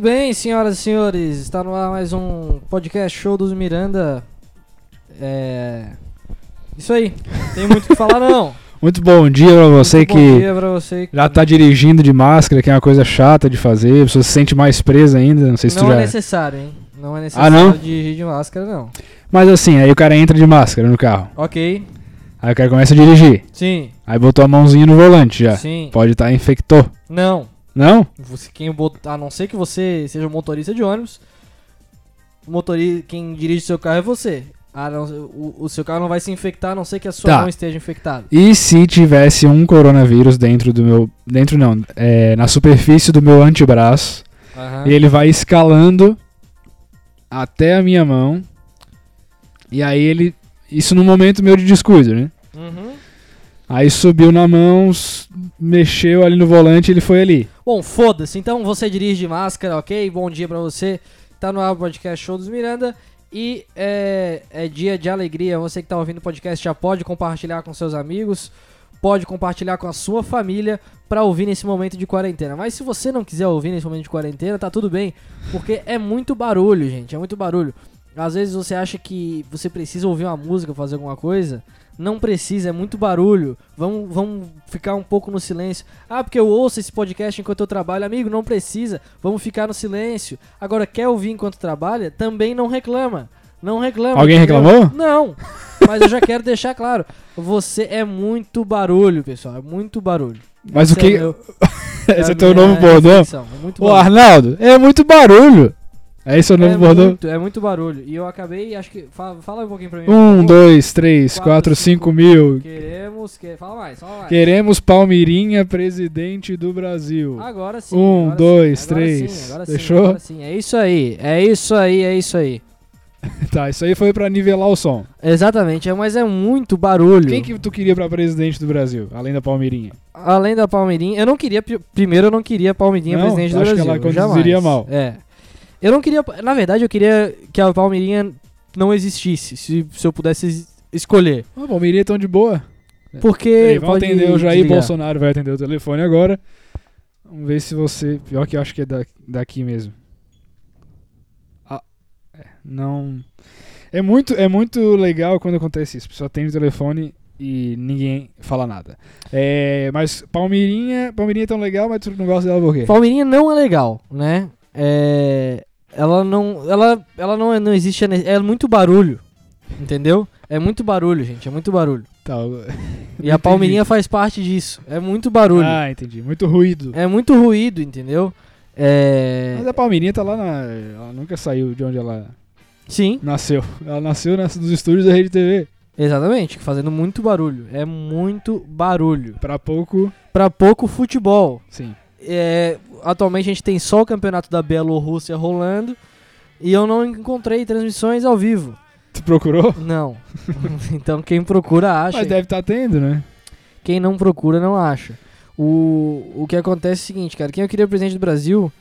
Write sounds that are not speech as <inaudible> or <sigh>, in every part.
Muito bem, senhoras e senhores, está no ar mais um podcast show dos Miranda. É. Isso aí, tem muito o que falar não. <laughs> Muito bom dia pra você Muito que Bom dia pra você que já tá dirigindo de máscara, que é uma coisa chata de fazer, a pessoa se sente mais presa ainda, não sei se Não tu é já... necessário, hein? Não é necessário Ah, não? dirigir de máscara, não. Mas assim, aí o cara entra de máscara no carro, Ok, aí o cara começa a dirigir, sim, aí botou a mãozinha no volante já, sim. pode estar infectou. Não, Não? você, quem bot... a não ser que você seja um motorista de ônibus, o motorista, quem dirige seu carro é você. Ah, não, o, o seu carro não vai se infectar a não ser que a sua Tá. mão esteja infectada. E se tivesse um coronavírus dentro do meu... Dentro não, é, na superfície do meu antebraço, Aham. e ele vai escalando até a minha mão, e aí ele... Isso no momento meu de descuido, né? Uhum. Aí subiu na mão, mexeu ali no volante e ele foi ali. Bom, foda-se. Então você dirige de máscara, ok? Bom dia pra você. Tá no ar o podcast Show dos Miranda. E é, é dia de alegria. Você que tá ouvindo o podcast já pode compartilhar com seus amigos, pode compartilhar com a sua família pra ouvir nesse momento de quarentena. Mas se você não quiser ouvir nesse momento de quarentena, tá tudo bem, porque é muito barulho, gente. É muito barulho. Às vezes você acha que você precisa ouvir uma música, fazer alguma coisa. Não precisa, é muito barulho. Vamos, vamos ficar um pouco no silêncio. Ah, porque eu ouço esse podcast enquanto eu trabalho. Amigo, não precisa. Vamos ficar no silêncio. Agora, quer ouvir enquanto trabalha? Também não reclama. Não reclama. Alguém entendeu? reclamou? Não. Mas eu já quero deixar claro. Você é muito barulho, pessoal. É muito barulho. Mas o Esse que. É meu- <laughs> Esse é o teu novo bordão? É muito Ô. Arnaldo, é muito barulho. É esse o novo é bordão? muito, é muito barulho. E eu acabei, acho que. Fala, fala um pouquinho pra mim. Um, dois, três, Quatro, quatro, cinco. cinco mil. Queremos. Que... Fala mais, fala mais. Queremos Palmirinha presidente do Brasil. Agora sim. Um, agora dois, sim, agora três. sim, agora sim, Fechou? agora sim. É isso aí, é isso aí, é isso aí. <laughs> Tá, isso aí foi pra nivelar o som. Exatamente, é, mas é muito barulho. Quem que tu queria pra presidente do Brasil, além da Palmirinha? Além da Palmeirinha, eu não queria. pri- Primeiro, eu não queria Palmeirinha Não? presidente do Acho que Brasil. ela conduziria jamais. mal. É. Eu não queria. Na verdade, eu queria que a Palmeirinha não existisse, se, se eu pudesse es- escolher. A Palmirinha é tão de boa. Porque. Pode atender o Jair desligar. Bolsonaro, vai atender o telefone agora. Vamos ver se você. Pior que eu acho que é da- daqui mesmo. Ah, é, não. É muito, é muito legal quando acontece isso. A pessoa atende o telefone e ninguém fala nada. É, mas Palmeirinha, Palmeirinha é tão legal, mas tu não gosta dela por quê? Palmeirinha não é legal, né? É, ela não, ela, ela não, é- não existe, é muito barulho, entendeu? É muito barulho, gente, é muito barulho. Tá, eu- E <laughs> a Palmeirinha faz parte disso. É muito barulho. Ah, entendi. Muito ruído. É muito ruído, entendeu? É, Mas a Palmeirinha tá lá na. Ela nunca saiu de onde ela sim, nasceu. Ela nasceu nas, nos estúdios da Rede TV. exatamente, fazendo muito barulho. É muito barulho. Pra pouco, Pra pouco futebol. sim. É, atualmente a gente tem só o campeonato da Bielorrússia rolando e eu não encontrei transmissões ao vivo. Tu procurou? Não. <laughs> então quem procura acha. Mas deve estar tendo, né? Quem não procura não acha. O, o que acontece é o seguinte, cara. Quem eu queria presidente do Brasil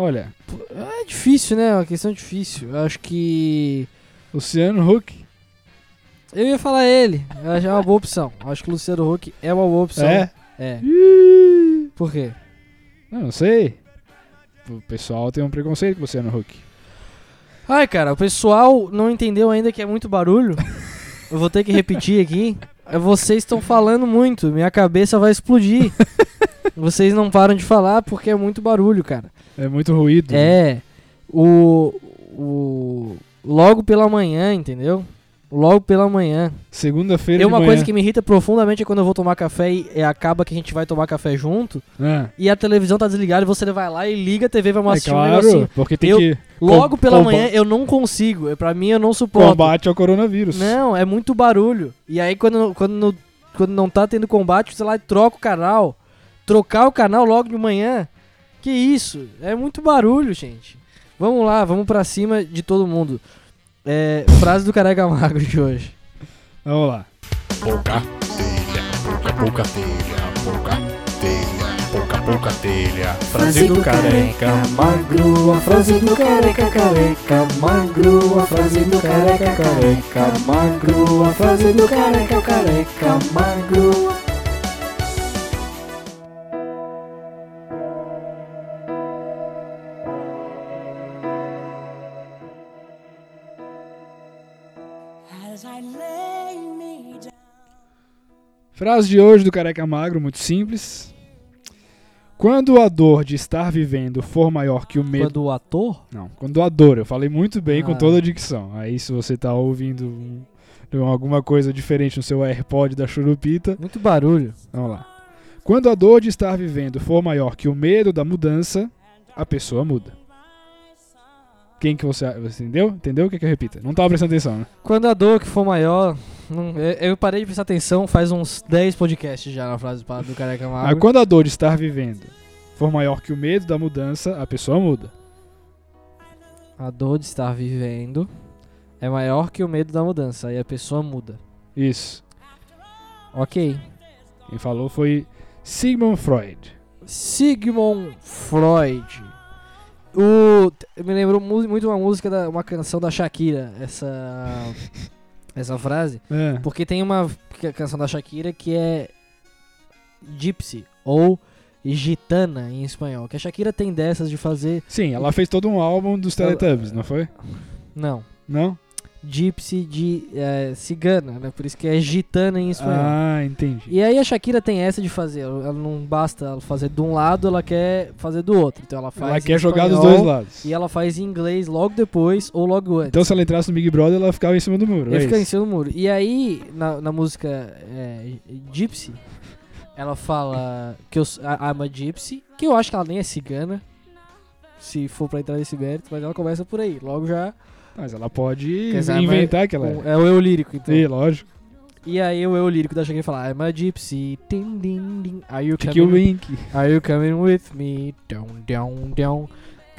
Olha, é difícil, né? É uma questão difícil. Eu acho que. Luciano Huck. Eu ia falar ele. Eu acho que é uma boa opção. Eu acho que o Luciano Huck é uma boa opção. É? É. Por quê? Não, não sei. O pessoal tem um preconceito com o Luciano Huck. Ai, cara, o pessoal não entendeu ainda que é muito barulho. <laughs> Eu vou ter que repetir aqui. É, Vocês estão falando muito, minha cabeça vai explodir. <laughs> Vocês não param de falar porque é muito barulho, cara. É muito ruído. É. O. O. Logo pela manhã, entendeu? Logo pela manhã. Segunda-feira E uma coisa que me irrita profundamente é quando eu vou tomar café e, e acaba que a gente vai tomar café junto Ah, e a televisão tá desligada e você vai lá e liga a TV, vamos é assistir um claro, negocinho. porque tem Eu- que Logo Com- pela comba- manhã eu não consigo. Pra mim eu não suporto. combate ao coronavírus. Não, é muito barulho. E aí quando, quando, não- quando não tá tendo combate, você lá e troca o canal. Trocar o canal logo de manhã. Que isso? É muito barulho, gente. Vamos lá, vamos pra cima de todo mundo. É, frase do Careca Magro de hoje. Vamos lá. pouca telha, pouca pouca telha, pouca telha, pouca pouca telha. Frase do careca magro, a frase do careca careca magro, a frase do careca careca magro, a frase do careca careca magro. Frase de hoje do Careca Magro, muito simples. Quando a dor de estar vivendo for maior que o medo. Quando o ator. Não, quando a dor. Eu falei muito bem com Ah. toda a dicção. Aí, se você tá ouvindo um- alguma coisa diferente no seu AirPod da churupita, Muito barulho. vamos lá. Quando a dor de estar vivendo for maior que o medo da mudança, a pessoa muda. Quem que você. Você entendeu? Entendeu o que, que eu repita? Não tava prestando atenção, né? Quando a dor que for maior. Eu, parei de prestar atenção faz uns 10 podcasts já na frase do Careca Mas Magro. quando a dor de estar vivendo for maior que o medo da mudança, a pessoa muda. A dor de estar vivendo é maior que o medo da mudança. Aí a pessoa muda. Isso. Ok. Quem falou foi Sigmund Freud. Sigmund Freud. O, me lembrou mu- muito uma música, da, uma canção da Shakira, essa, <laughs> essa frase. É. Porque tem uma ca- canção da Shakira que é Gypsy ou Gitana em espanhol. Que a Shakira tem dessas de fazer. Sim, ela fez todo um álbum dos Ela- Teletubbies, não foi? Não. Não? Gypsy de é, cigana, né? Por isso que é gitana em espanhol. Ah, entendi. E aí a Shakira tem essa de fazer, ela ela não basta ela fazer de um lado, ela quer fazer do outro. Então ela faz Ela quer jogar dos dois lados. E ela faz em inglês logo depois ou logo antes. Então se ela entrasse no Big Brother, ela ficava em cima do muro. Ele é fica em cima do muro. E aí, na, na música é, Gypsy, ela fala que eu, I'm a Gypsy, que eu acho que ela nem é cigana, se for pra entrar nesse mérito, mas ela começa por aí. Logo já Mas ela pode dizer, inventar mas- que ela é. é o eu lírico, então. Ih, lógico. E aí o eu lírico da Shakira fala I'm a Gypsy, din, din, din. Are you coming Wink. Are you coming with me? Down, down, down.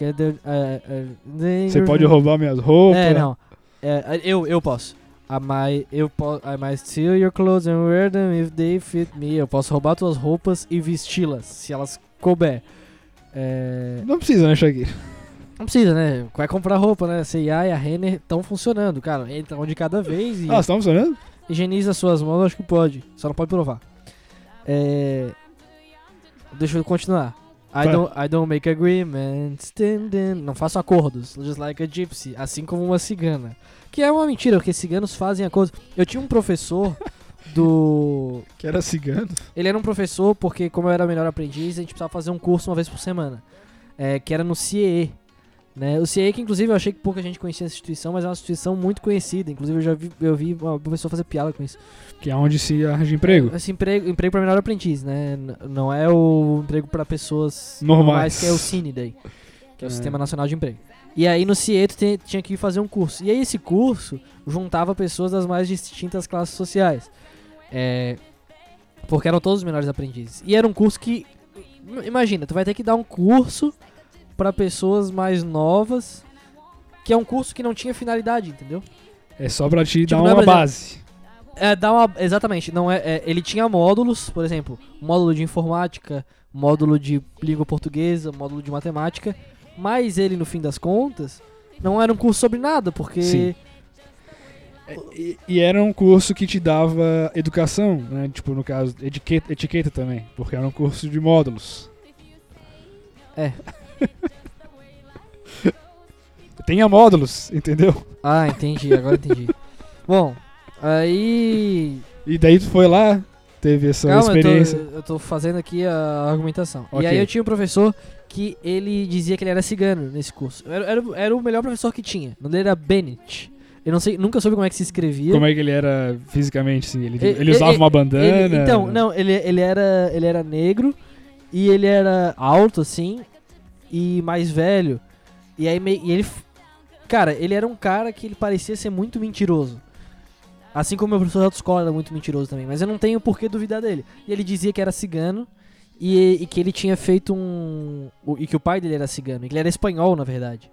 Uh, uh, then Você pode roubar minhas roupas. É, não. É, eu, eu posso. I eu po I might steal your clothes and wear them if they fit me. Eu posso roubar tuas roupas e vesti-las, se elas couber. É, Não precisa, né, Shakira? Não precisa, né? Vai comprar roupa, né? A C&A e a Renner estão funcionando, cara. Entra um de cada vez e Ah, tá funcionando? higieniza suas mãos, acho que pode. Só não pode provar. É... Deixa eu continuar. I Vai. don't, I don't make agreements. Dun, dun. Não faço acordos. Just like a gypsy. Assim como uma cigana. Que é uma mentira, porque ciganos fazem acordos. Eu tinha um professor <laughs> do. Que era cigano. Ele era um professor porque, como eu era melhor aprendiz, a gente precisava fazer um curso uma vez por semana. É, que era no CIE. Né? O CIE, que inclusive eu achei que pouca gente conhecia essa instituição, mas é uma instituição muito conhecida. Inclusive eu já vi, eu vi uma professora fazer piada com isso. Que é onde se arranja emprego. Esse emprego, emprego para menor aprendiz, né? N- não é o emprego para pessoas Normais. que é o CINIDAI, que é o É. Sistema Nacional de Emprego. E aí no CIE tu te- tinha que fazer um curso. E aí esse curso juntava pessoas das mais distintas classes sociais. É, porque eram todos os menores aprendizes. E era um curso que imagina, tu vai ter que dar um curso para pessoas mais novas, que é um curso que não tinha finalidade, entendeu? É só pra te Tipo, dar é uma pra- base. É, dá uma, exatamente, não é, é, ele tinha módulos, por exemplo, módulo de informática, módulo de língua portuguesa, módulo de matemática, mas ele no fim das contas não era um curso sobre nada, porque Sim. E, e era um curso que te dava educação, né? Tipo, no caso, etiqueta, etiqueta também, porque era um curso de módulos. É. <laughs> Tenha módulos, entendeu? Ah, entendi, agora entendi. Bom, aí E daí tu foi lá, teve essa Calma, eu tô, experiência. eu tô fazendo aqui a argumentação. Ok. E aí eu tinha um professor que ele dizia que ele era cigano nesse curso. Era, era, era o melhor professor que tinha. O nome dele era Bennett. Eu não sei, nunca soube como é que se escrevia. Como é que ele era fisicamente, assim? Ele, Ele- ele usava ele- uma bandana? Então, não, ele, ele, era, ele era negro e ele era alto, assim, e mais velho. E aí e ele. Cara, ele era um cara que ele parecia ser muito mentiroso. Assim como meu professor de autoescola era muito mentiroso também. Mas eu não tenho por que duvidar dele. E ele dizia que era cigano e, e que ele tinha feito um. E que o pai dele era cigano. E que ele era espanhol, na verdade.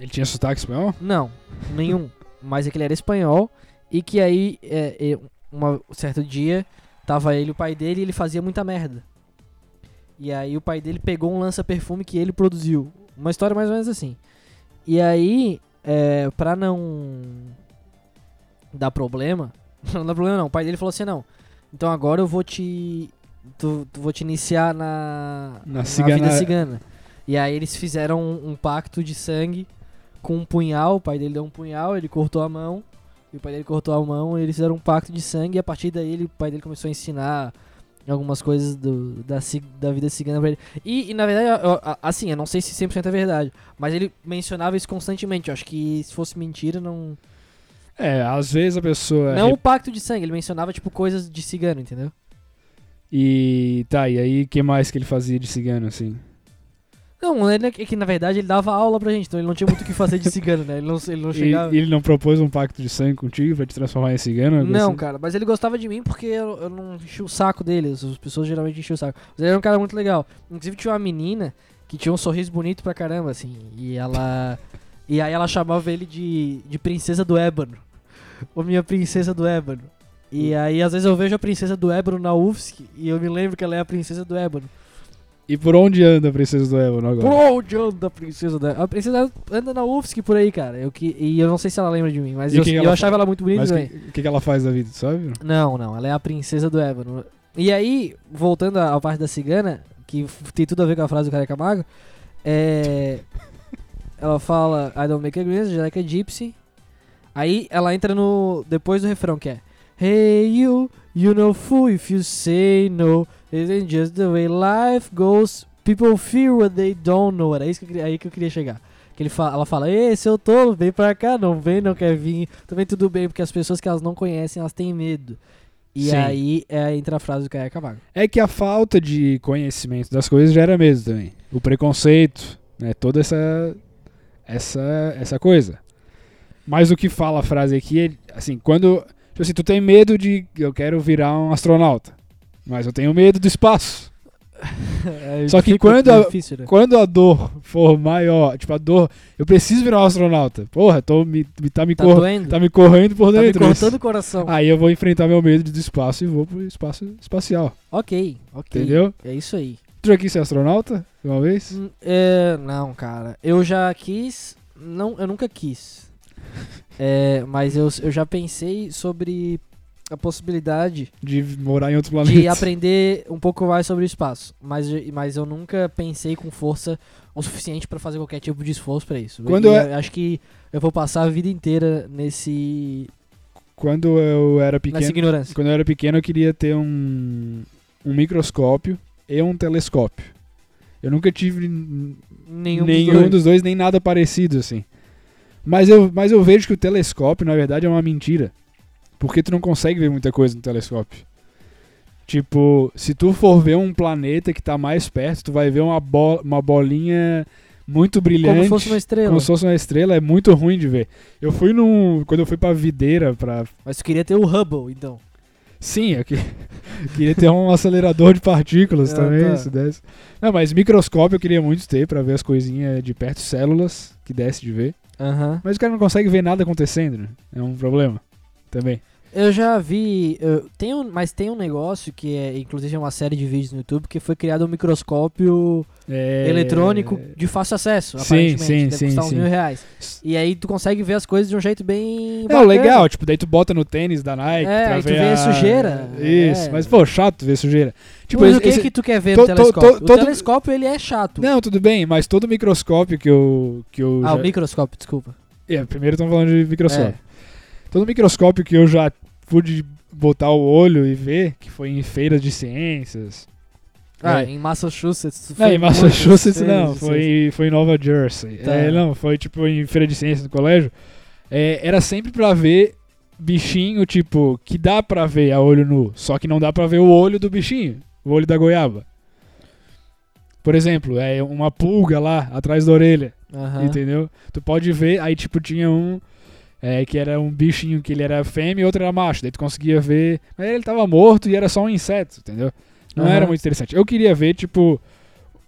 Ele tinha sotaque espanhol? Não, nenhum. Mas é que ele era espanhol e que aí, é, é, uma- um certo dia, tava ele e o pai dele e ele fazia muita merda. E aí o pai dele pegou um lança-perfume que ele produziu. Uma história mais ou menos assim. E aí, é, pra não dar problema, <laughs> não dá problema não, o pai dele falou assim, não, então agora eu vou te... Tu, tu- vou te iniciar na, Na na cigana- vida cigana. E aí eles fizeram um, um pacto de sangue com um punhal, o pai dele deu um punhal, ele cortou a mão, e o pai dele cortou a mão, eles fizeram um pacto de sangue, e a partir daí ele- o pai dele começou a ensinar algumas coisas do, da, da vida cigana pra ele. E, e, na verdade, eu- a- assim, eu não sei se 100% é verdade, mas ele mencionava isso constantemente, eu acho que se fosse mentira, não... É, às vezes a pessoa. Não o pacto de sangue, ele mencionava, tipo, coisas de cigano, entendeu? E tá, e aí o que mais que ele fazia de cigano, assim? Não, ele, é que na verdade ele dava aula pra gente, então ele não tinha muito o que fazer de cigano, né? Ele não, ele não E chegava... ele não propôs um pacto de sangue contigo pra te transformar em cigano? Não, assim? cara, mas ele gostava de mim porque eu, eu não enchi o saco dele. As pessoas geralmente enchiam o saco. Mas ele era um cara muito legal. Inclusive tinha uma menina que tinha um sorriso bonito pra caramba, assim. E ela. e aí ela chamava ele de, de princesa do ébano. Ô minha princesa do ébano. E Hum. aí às vezes eu vejo a princesa do ébano na UFSC e eu me lembro que ela é a princesa do ébano. E por onde anda a princesa do Ébano agora? Por onde anda a princesa do ébano? A princesa anda na UFSC por aí, cara. Eu que, e eu não sei se ela lembra de mim, mas E eu, que que eu ela achava ela muito bonita Mas o também. que, o que que ela faz da vida, sabe? Não, não, ela é a princesa do Ébano. E aí, voltando à parte da cigana, que tem tudo a ver com a frase do Careca Mago, é. <laughs> ela fala, I don't make agreements, just like a gypsy. Aí ela entra no. depois do refrão que é. Hey you, you know fool if you say no. Isn't just the way life goes. People fear what they don't know. Era isso que eu aí que eu queria chegar. Que ele fala, ela fala, ei, seu tolo, vem pra cá, não vem, não quer vir. Também tudo bem, porque as pessoas que elas não conhecem, elas têm medo. E Sim. aí é, entra a frase do Caio Camargo. É que a falta de conhecimento das coisas gera medo também. O preconceito, né? Toda essa essa essa coisa. Mas o que fala a frase aqui é assim, quando tipo assim, tu tem medo de eu quero virar um astronauta, mas eu tenho medo do espaço. <laughs> Só que Fica quando a- difícil, né? Quando a dor for maior, tipo a dor, eu preciso virar um astronauta. Porra, tô me, me- tá me Tá cor- tá me correndo por Tá me dentro. cortando o coração. Aí eu vou enfrentar meu medo do espaço e vou pro espaço espacial, Ok, ok. entendeu? É isso aí. Tu já quis ser astronauta uma vez? Hum, é, não, cara. Eu já quis. Não, eu nunca quis. É, mas eu, eu já pensei sobre a possibilidade De morar em outro planeta? de aprender um pouco mais sobre o espaço. Mas, mas eu nunca pensei com força o suficiente pra fazer qualquer tipo de esforço pra isso. Quando E é- eu acho que eu vou passar a vida inteira nesse Quando eu era nessa pequeno, ignorância. quando eu era pequeno eu queria ter um um microscópio e um telescópio. Eu nunca tive Nenhum, nenhum, dos dois. dos dois nem nada parecido assim. Mas eu, mas eu vejo que o telescópio na verdade é uma mentira. Porque tu não consegue ver muita coisa no telescópio. Tipo, se tu for ver um planeta que tá mais perto, tu vai ver uma, bo uma bolinha muito brilhante. Como se fosse uma estrela. Como se fosse uma estrela, é muito ruim de ver. Eu fui num. Quando eu fui pra videira pra. Mas tu queria ter o Hubble, então. Sim, eu que- <laughs> queria ter um acelerador de partículas Ah, também, tá. se desse. Não, mas microscópio eu queria muito ter pra ver as coisinhas de perto, células, que desse de ver. Mas o cara não consegue ver nada acontecendo, né? É um problema. Também. Eu já vi. eu- tem um, mas tem um negócio que é, inclusive, é uma série de vídeos no YouTube que foi criado um microscópio É... eletrônico de fácil acesso, Sim, aparentemente. sim, Deve sim, custar uns sim. mil reais. E aí tu consegue ver as coisas de um jeito bem. É, bacana. legal, tipo, daí tu bota no tênis da Nike É, pra aí tu ver vê a... sujeira. Isso, É. mas pô, chato ver sujeira. Tipo, Mas esse- o que esse- que tu quer ver to- no to- telescópio? to- o todo- telescópio, ele é chato. Não, tudo bem, mas todo microscópio que eu... Que eu ah, já... o microscópio, desculpa. É, primeiro estamos falando de microscópio. É. Todo microscópio que eu já pude botar o olho e ver, que foi em feiras de ciências. Ah, É. em Massachusetts. tu Não, foi em Massachusetts não, foi, foi em Nova Jersey. Tá. É, não, foi tipo em feira de ciências do colégio. É, era sempre pra ver bichinho, tipo, que dá pra ver a olho nu, só que não dá pra ver o olho do bichinho, o olho da goiaba. Por exemplo, é uma pulga lá atrás da orelha. Entendeu? Tu pode ver, aí tipo tinha um é, que era um bichinho que ele era fêmea e outro era macho. Daí tu conseguia ver. Mas ele tava morto e era só um inseto, entendeu? Não Aham. era muito interessante. Eu queria ver, tipo.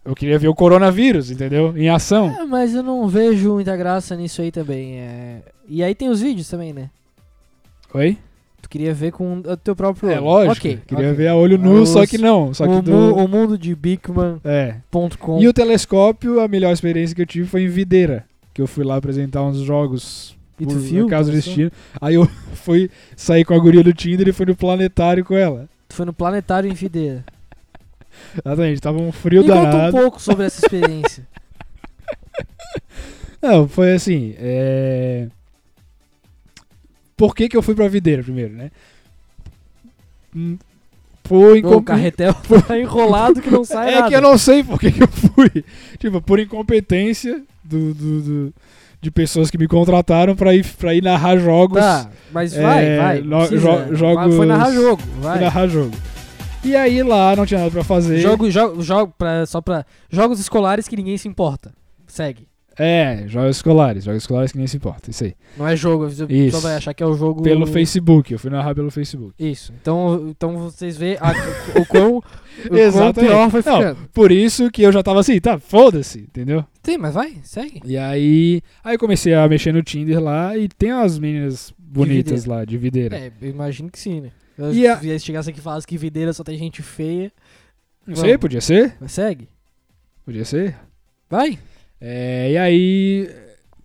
Eu queria ver o coronavírus, entendeu? Em ação. É, mas eu não vejo muita graça nisso aí também. é. E aí tem os vídeos também, né? Oi? Tu queria ver com o teu próprio É olho. lógico. Ok. queria ok. ver a olho nu, Os- só que não. Só que o, do... mu- o mundo de Bigman.com. É. E o telescópio, a melhor experiência que eu tive foi em Videira. Que eu fui lá apresentar uns jogos E por acaso Começou? destino. Aí eu <laughs> fui sair com a guria do Tinder e fui no planetário com ela. Tu foi no Planetário em Videira. Exatamente, tava um frio Me conta um pouco sobre essa experiência. <laughs> Não, foi assim. É... Por que, que eu fui pra videira primeiro, né? Hum, Por o incom... carretel <laughs> tá enrolado que não sai É nada. que eu não sei por que, que eu fui. Tipo, por incompetência do, do- do- de pessoas que me contrataram pra ir, pra ir narrar jogos. Tá, mas É, vai, vai. no- precisa. jo- jogos- Vai- Foi narrar jogo, vai. narrar jogo. E aí lá não tinha nada pra fazer. Jogo, jogo, jogo pra, só pra jogos escolares que ninguém se importa. Segue. É, jogos escolares. Jogos escolares que nem se importa. Isso aí. Não é jogo, você só vai achar que é o jogo. Pelo Facebook. Eu fui narrar pelo Facebook. Isso. Então, então vocês veem a- o, quão, o quão <laughs> pior Não, ficando. Por isso que eu já tava assim, tá, foda-se, entendeu? Sim, mas vai, segue. E aí, aí eu comecei a mexer no Tinder lá e tem umas meninas bonitas videira. lá, de videira. É, eu imagino que sim, né? Eu, E a- Se chegasse aqui e falasse que videira só tem gente feia. Não vamos. sei, podia ser, Mas segue. podia ser. Vai. É, e aí,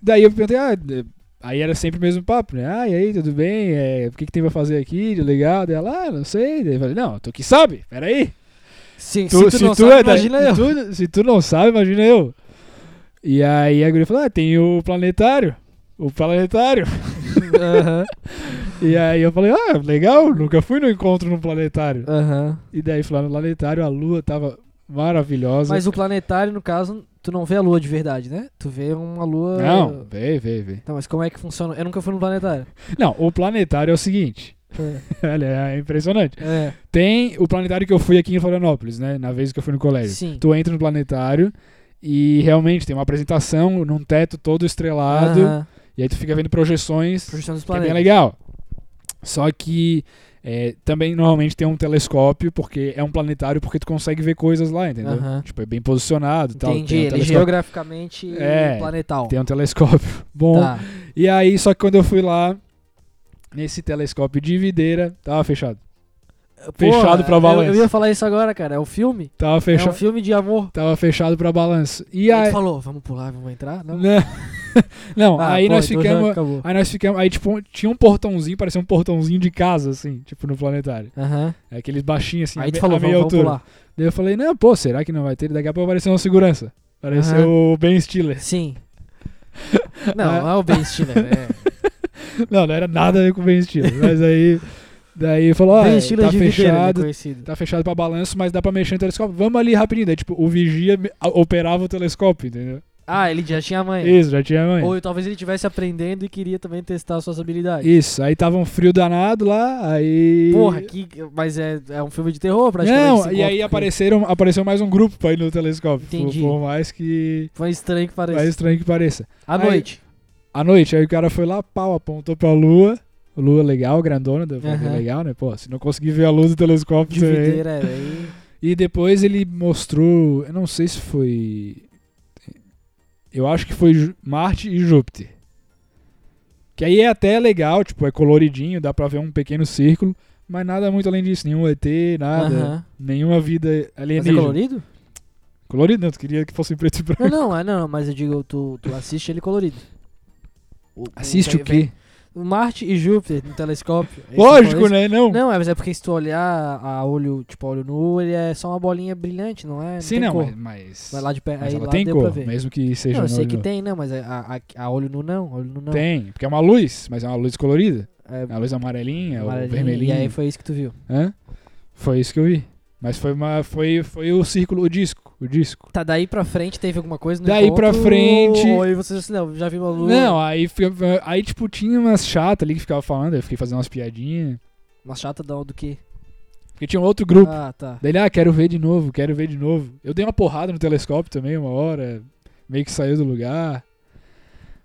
daí eu perguntei, ah, aí era sempre o mesmo papo, né? Ah, e aí, tudo bem? É, o que, que tem pra fazer aqui de legal? Daí ela, ah, não sei. Daí eu falei, não, tu que sabe, peraí. Sim, Tu, se tu não tu sabe, é imagina se eu. tu- se tu não sabe, imagina eu. E aí a guria falou, ah, tem o planetário. O planetário. Aham, <laughs> E aí eu falei, ah, legal, nunca fui no encontro no planetário. aham. E daí lá no planetário, a lua tava maravilhosa. Mas o planetário, no caso, tu não vê a lua de verdade, né? Tu vê uma lua. Não, vê, vê, vê. Tá, mas como é que funciona? Eu nunca fui no planetário. Não, o planetário é o seguinte. É. <laughs> Olha, é impressionante. É. Tem o planetário que eu fui aqui em Florianópolis, né? Na vez que eu fui no colégio. Sim. Tu entra no planetário e realmente tem uma apresentação num teto todo estrelado. Aham. E aí tu fica vendo projeções, Projeção dos que é bem planetas. legal. Só que é, também normalmente tem um telescópio, porque é um planetário, porque tu consegue ver coisas lá, entendeu? Tipo, é bem posicionado e tal. Entendi, um ele telescópio, geograficamente É, planetal. tem um telescópio <laughs> bom. Tá. E aí, só que quando eu fui lá, nesse telescópio de videira, tava fechado. Fechado pra eu- balanço. Eu, ia falar isso agora, cara. É um filme? Tava É um fechado. filme de amor. Tava fechado pra balanço. E aí aí. falou, vamos pular, vamos entrar? Não. Não, <laughs> <laughs> Não, Ah, aí pô, nós então ficamos. Aí nós ficamos. Aí, tipo, tinha um portãozinho, parecia um portãozinho de casa, assim, tipo, no planetário. É Aqueles baixinhos assim, Aí a tu falou, a meia vamos, vamos altura. pular. Daí eu falei, não, pô, será que não vai ter? Daqui a pouco apareceu uma segurança. Apareceu Aham. o Ben Stiller. Sim. <laughs> Não, É. não é o Ben Stiller. É. <laughs> Não, não era nada a ver com o Ben Stiller. mas aí. Daí falou, ó, ben Stiller tá videira, fechado. Tá fechado pra balanço, mas dá pra mexer no telescópio. Vamos ali rapidinho. Daí, tipo, o vigia operava o telescópio, entendeu? Ah, ele já tinha mãe. Isso, já tinha mãe. Ou talvez ele estivesse aprendendo e queria também testar suas habilidades. Isso, aí tava um frio danado lá, aí. Porra, que, mas é, é um filme de terror praticamente. Não, e aí apareceram, apareceu mais um grupo pra ir no telescópio. Por- Entendi. Por, mais que. Foi estranho que pareça. Mais estranho que pareça. À aí- noite. À noite, aí o cara foi lá, pau, apontou pra lua. Lua legal, grandona, deu Aham. legal, né? Pô, se não conseguir ver a luz do telescópio, De você... videira, é. Aí... E depois ele mostrou, eu não sei se foi. Eu acho que foi Marte e Júpiter. Que aí é até legal, tipo, é coloridinho, dá pra ver um pequeno círculo, mas nada muito além disso, nenhum ET, nada, Aham. nenhuma vida Mas é alienígena. colorido? Colorido não, tu queria que fosse preto e branco. Não, não, é, não, mas eu digo, tu, tu assiste ele colorido. O- Assiste o vem- quê? O Marte e Júpiter no telescópio. Lógico, colorido. né? Não. Não, é, mas é porque se tu olhar a olho, tipo, a olho nu, ele é só uma bolinha brilhante, não é? Sim, tem não, cor. mas, mas, Vai lá de pé, mas aí ela lá tem cor, mesmo que seja Não, eu sei que nu. tem, não, mas a, a, a olho nu não, olho nu não. Tem, porque é uma luz, mas é uma luz colorida. É, É a luz amarelinha, ou amarelinho, vermelhinha. E aí foi isso que tu viu. Hã? Foi isso que eu vi. Mas foi uma foi foi o círculo, o disco, o disco. Tá, daí pra frente teve alguma coisa no Daí pra encontro, frente- Ou aí você assim, não, já vi uma lua. Não, aí aí tipo tinha umas chatas ali que ficavam falando, eu fiquei fazendo umas piadinhas. Uma chata da- do quê? Porque tinha um outro grupo. Ah, tá. Daí ele, ah, quero ver de novo, quero ver de novo. Eu dei uma porrada no telescópio também uma hora, meio que saiu do lugar.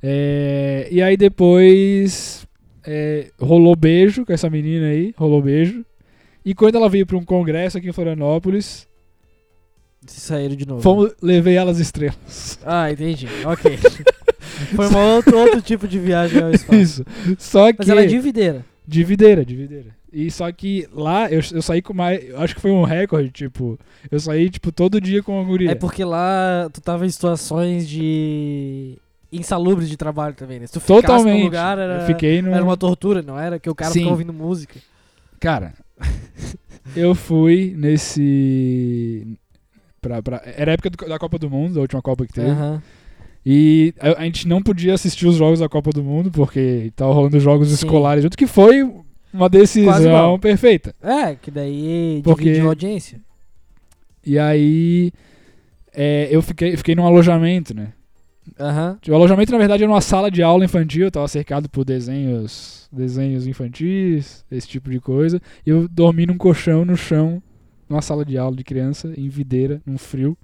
É, e aí depois é, rolou beijo com essa menina aí, rolou beijo. E quando ela veio pra um congresso aqui em Florianópolis, Se saíram de novo. fomos, levei ela às estrelas. Ah, entendi. Ok. <laughs> Foi um outro, outro tipo de viagem ao espaço. Isso. Só Mas que. ela é de videira. De videira, de videira. E só que lá eu, eu saí com mais. eu Acho que foi um recorde, tipo. Eu saí, tipo, todo dia com uma guria. É porque lá tu tava em situações de. insalubres de trabalho também, né? Se tu ficasse Totalmente. num lugar, era, Eu fiquei no. era uma tortura, não era? Que o cara Sim. ficava ouvindo música. Cara, eu fui nesse. Pra, pra- era a época do- da Copa do Mundo, a última Copa que teve. Aham. E a, a gente não podia assistir os jogos da Copa do Mundo, porque tava rolando jogos Sim. escolares junto, que foi uma decisão perfeita. É, que daí Porque- a audiência. E aí. é, eu fiquei, fiquei num alojamento, né? Aham. O alojamento, na verdade, era uma sala de aula infantil, eu tava cercado por desenhos, desenhos infantis, esse tipo de coisa. E eu dormi num colchão no chão, numa sala de aula de criança, em videira, num frio.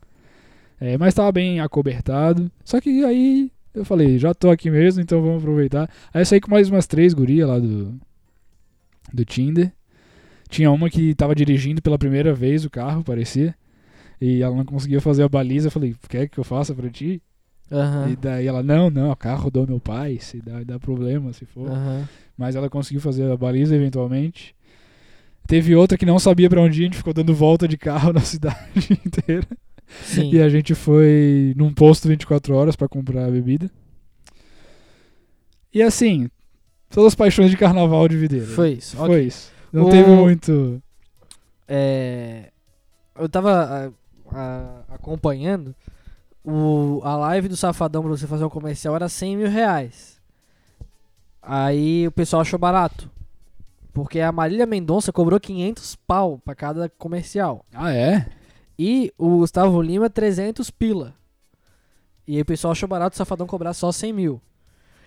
É, mas tava bem acobertado. Só que aí eu falei, já tô aqui mesmo, então vamos aproveitar. Aí eu saí com mais umas três gurias lá do, do Tinder. Tinha uma que tava dirigindo pela primeira vez o carro, parecia. E ela não conseguia fazer a baliza. Eu falei, quer que eu faça pra ti? Aham. E daí ela, não, não, o carro rodou meu pai, se dá, dá problema se for. Aham. Mas ela conseguiu fazer a baliza eventualmente. Teve outra que não sabia pra onde ir, a gente ficou dando volta de carro <laughs> na cidade <laughs> inteira. Sim. E a gente foi num posto 24 horas pra comprar a bebida. E assim, todas as paixões de carnaval de videira. Foi isso. Foi ok. isso. Não O- teve muito. É, eu tava a- a- acompanhando o, a live do Safadão pra você fazer um comercial era 100 mil reais. Aí o pessoal achou barato. Porque a Marília Mendonça cobrou 500 pau pra cada comercial. Ah, é? E o Gustavo Lima 300 pila. E aí o pessoal achou barato o Safadão cobrar só 100 mil.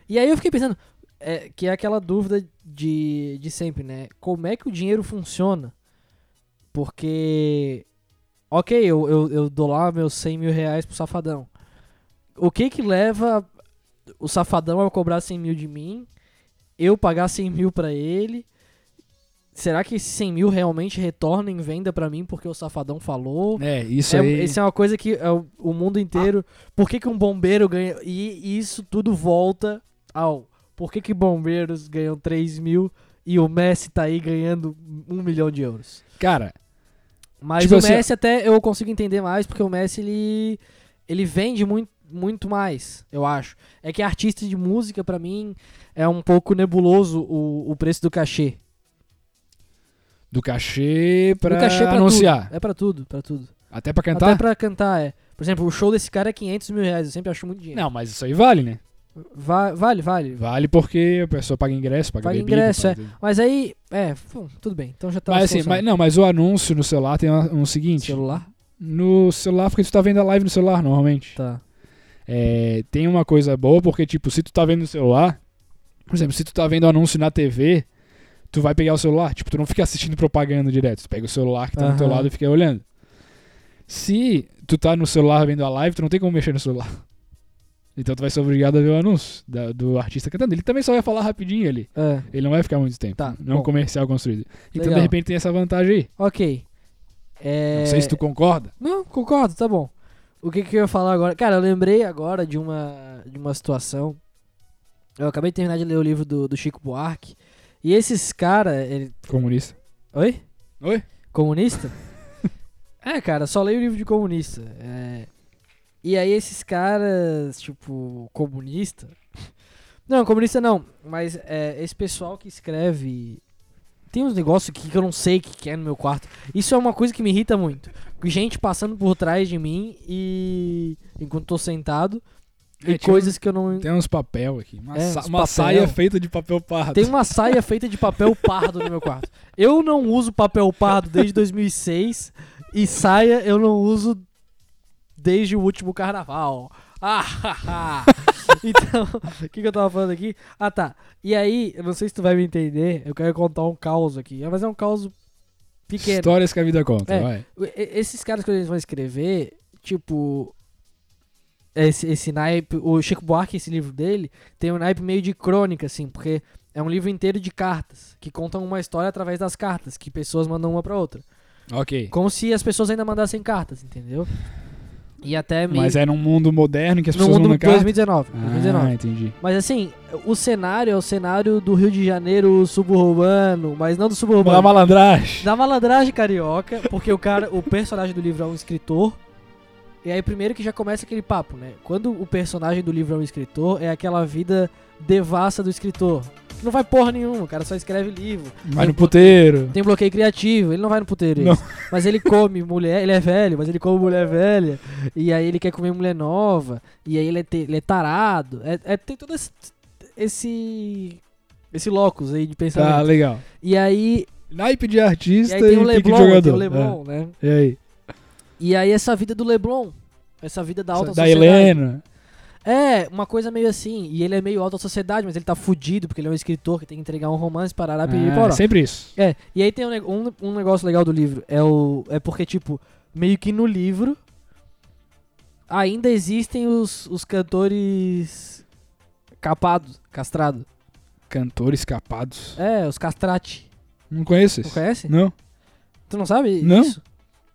E aí eu fiquei pensando, é, que é aquela dúvida de, de sempre, né? Como é que o dinheiro funciona? Porque, ok, eu, eu, eu dou lá meus 100 mil reais pro Safadão. O que que leva o Safadão a cobrar 100 mil de mim? Eu pagar 100 mil pra ele? Será que esses 100 mil realmente retornam em venda pra mim porque o Safadão falou? É, isso É, aí. Isso é uma coisa que é o, mundo inteiro. Por que, que um bombeiro ganha. E isso tudo volta ao. Por que, que bombeiros ganham 3 mil e o Messi tá aí ganhando um milhão de euros? Cara, Mas Tipo o assim, Messi até eu consigo entender mais, porque o Messi ele, ele vende muito, muito mais, eu acho. É que artista de música, pra mim, é um pouco nebuloso o, o preço do cachê. Do cachê pra, do cachê pra anunciar. Tudo. É pra tudo, pra tudo. Até pra cantar? Até pra cantar, é. Por exemplo, o show desse cara é 500 mil reais, eu sempre acho muito dinheiro. Não, mas isso aí vale, né? Va- vale, vale. Vale porque a pessoa paga ingresso, paga Paga bebida. ingresso, paga tudo. Mas aí, é, tudo bem. Então já tá Mas assim, mas, não, mas o anúncio no celular tem um, um seguinte. celular? No celular, porque tu tá vendo a live no celular normalmente. Tá. É, tem uma coisa boa, porque, tipo, se tu tá vendo no celular, por exemplo, se tu tá vendo o anúncio na TV, tu vai pegar o celular. Tipo, tu não fica assistindo propaganda direto. Tu pega o celular que tá do teu lado e fica olhando. Se tu tá no celular vendo a live, tu não tem como mexer no celular. <laughs> Então tu vai ser obrigado a ver o anúncio da- do artista cantando. Ele também só vai falar rapidinho ali. É, Ele não vai ficar muito tempo. Tá, não é um comercial construído. Então, Legal. de repente, tem essa vantagem aí. ok. É... Não sei se tu concorda. Não, concordo, tá bom. O que, que eu ia falar agora? Cara, eu lembrei agora de uma, de uma situação Eu acabei de terminar de ler o livro do, do Chico Buarque. E esses caras. Ele... Comunista. Oi? Oi? Comunista? <laughs> é, cara, só leio o livro de comunista. É... E aí esses caras, tipo, comunista. Não, comunista não. Mas é, esse pessoal que escreve. Tem uns negócios que eu não sei o que que é no meu quarto. Isso é uma coisa que me irrita muito. Gente passando por trás de mim e. enquanto tô sentado. É, E coisas que eu não. Tem uns papel aqui. Uma, É, sa- uma papel. saia feita de papel pardo. Tem uma saia feita de papel <laughs> pardo no meu quarto. Eu não uso papel pardo desde 2006 e saia eu não uso desde o último carnaval. <laughs> Ah, então, o que, que eu tava falando aqui? Ah, tá. E aí, eu não sei se tu vai me entender, eu quero contar um caos aqui. Mas é um caos pequeno. Histórias que a vida conta, É. vai. Esses caras que eles vão escrever, tipo. Esse, esse naipe. O Chico Buarque, esse livro dele, tem um naipe meio de crônica, assim, porque é um livro inteiro de cartas, que contam uma história através das cartas, que pessoas mandam uma pra outra. Ok. Como se as pessoas ainda mandassem cartas, entendeu? E até meio. Mas é num mundo moderno que as no pessoas mundo mandam carta? 2019. 2019. Ah, entendi. Mas assim, o cenário é o cenário do Rio de Janeiro suburbano, mas não do suburbano. Da malandragem. Da malandragem carioca, porque o cara, o personagem do livro é um escritor. E aí primeiro que já começa aquele papo, né? Quando o personagem do livro é um escritor, é aquela vida devassa do escritor. Não vai porra nenhuma, o cara só escreve livro. Vai no puteiro. Tem bloqueio criativo, ele não vai no puteiro. Não. Mas ele come mulher, ele é velho, mas ele come mulher velha. E aí ele quer comer mulher nova. E aí ele é, te- ele é tarado. É, é- tem todo esse. Esse. Esse locus aí de Tá, pensamento. legal. e aí. Naipe de E artista aí tem o e Leblon, tem jogador. o Leblon, né? É. E aí? E aí essa vida do Leblon, essa vida da alta da sociedade. Helena. É, uma coisa meio assim. E ele é meio alta sociedade, mas ele tá fudido porque ele é um escritor que tem que entregar um romance para Ará Ah, sempre isso. É, e aí tem um, um, um negócio legal do livro. É, o, é porque, tipo, meio que no livro ainda existem os, os cantores capados, castrados. Cantores capados. É, os castrati. Não conheço Não conhece? Não. Tu não sabe Não. isso?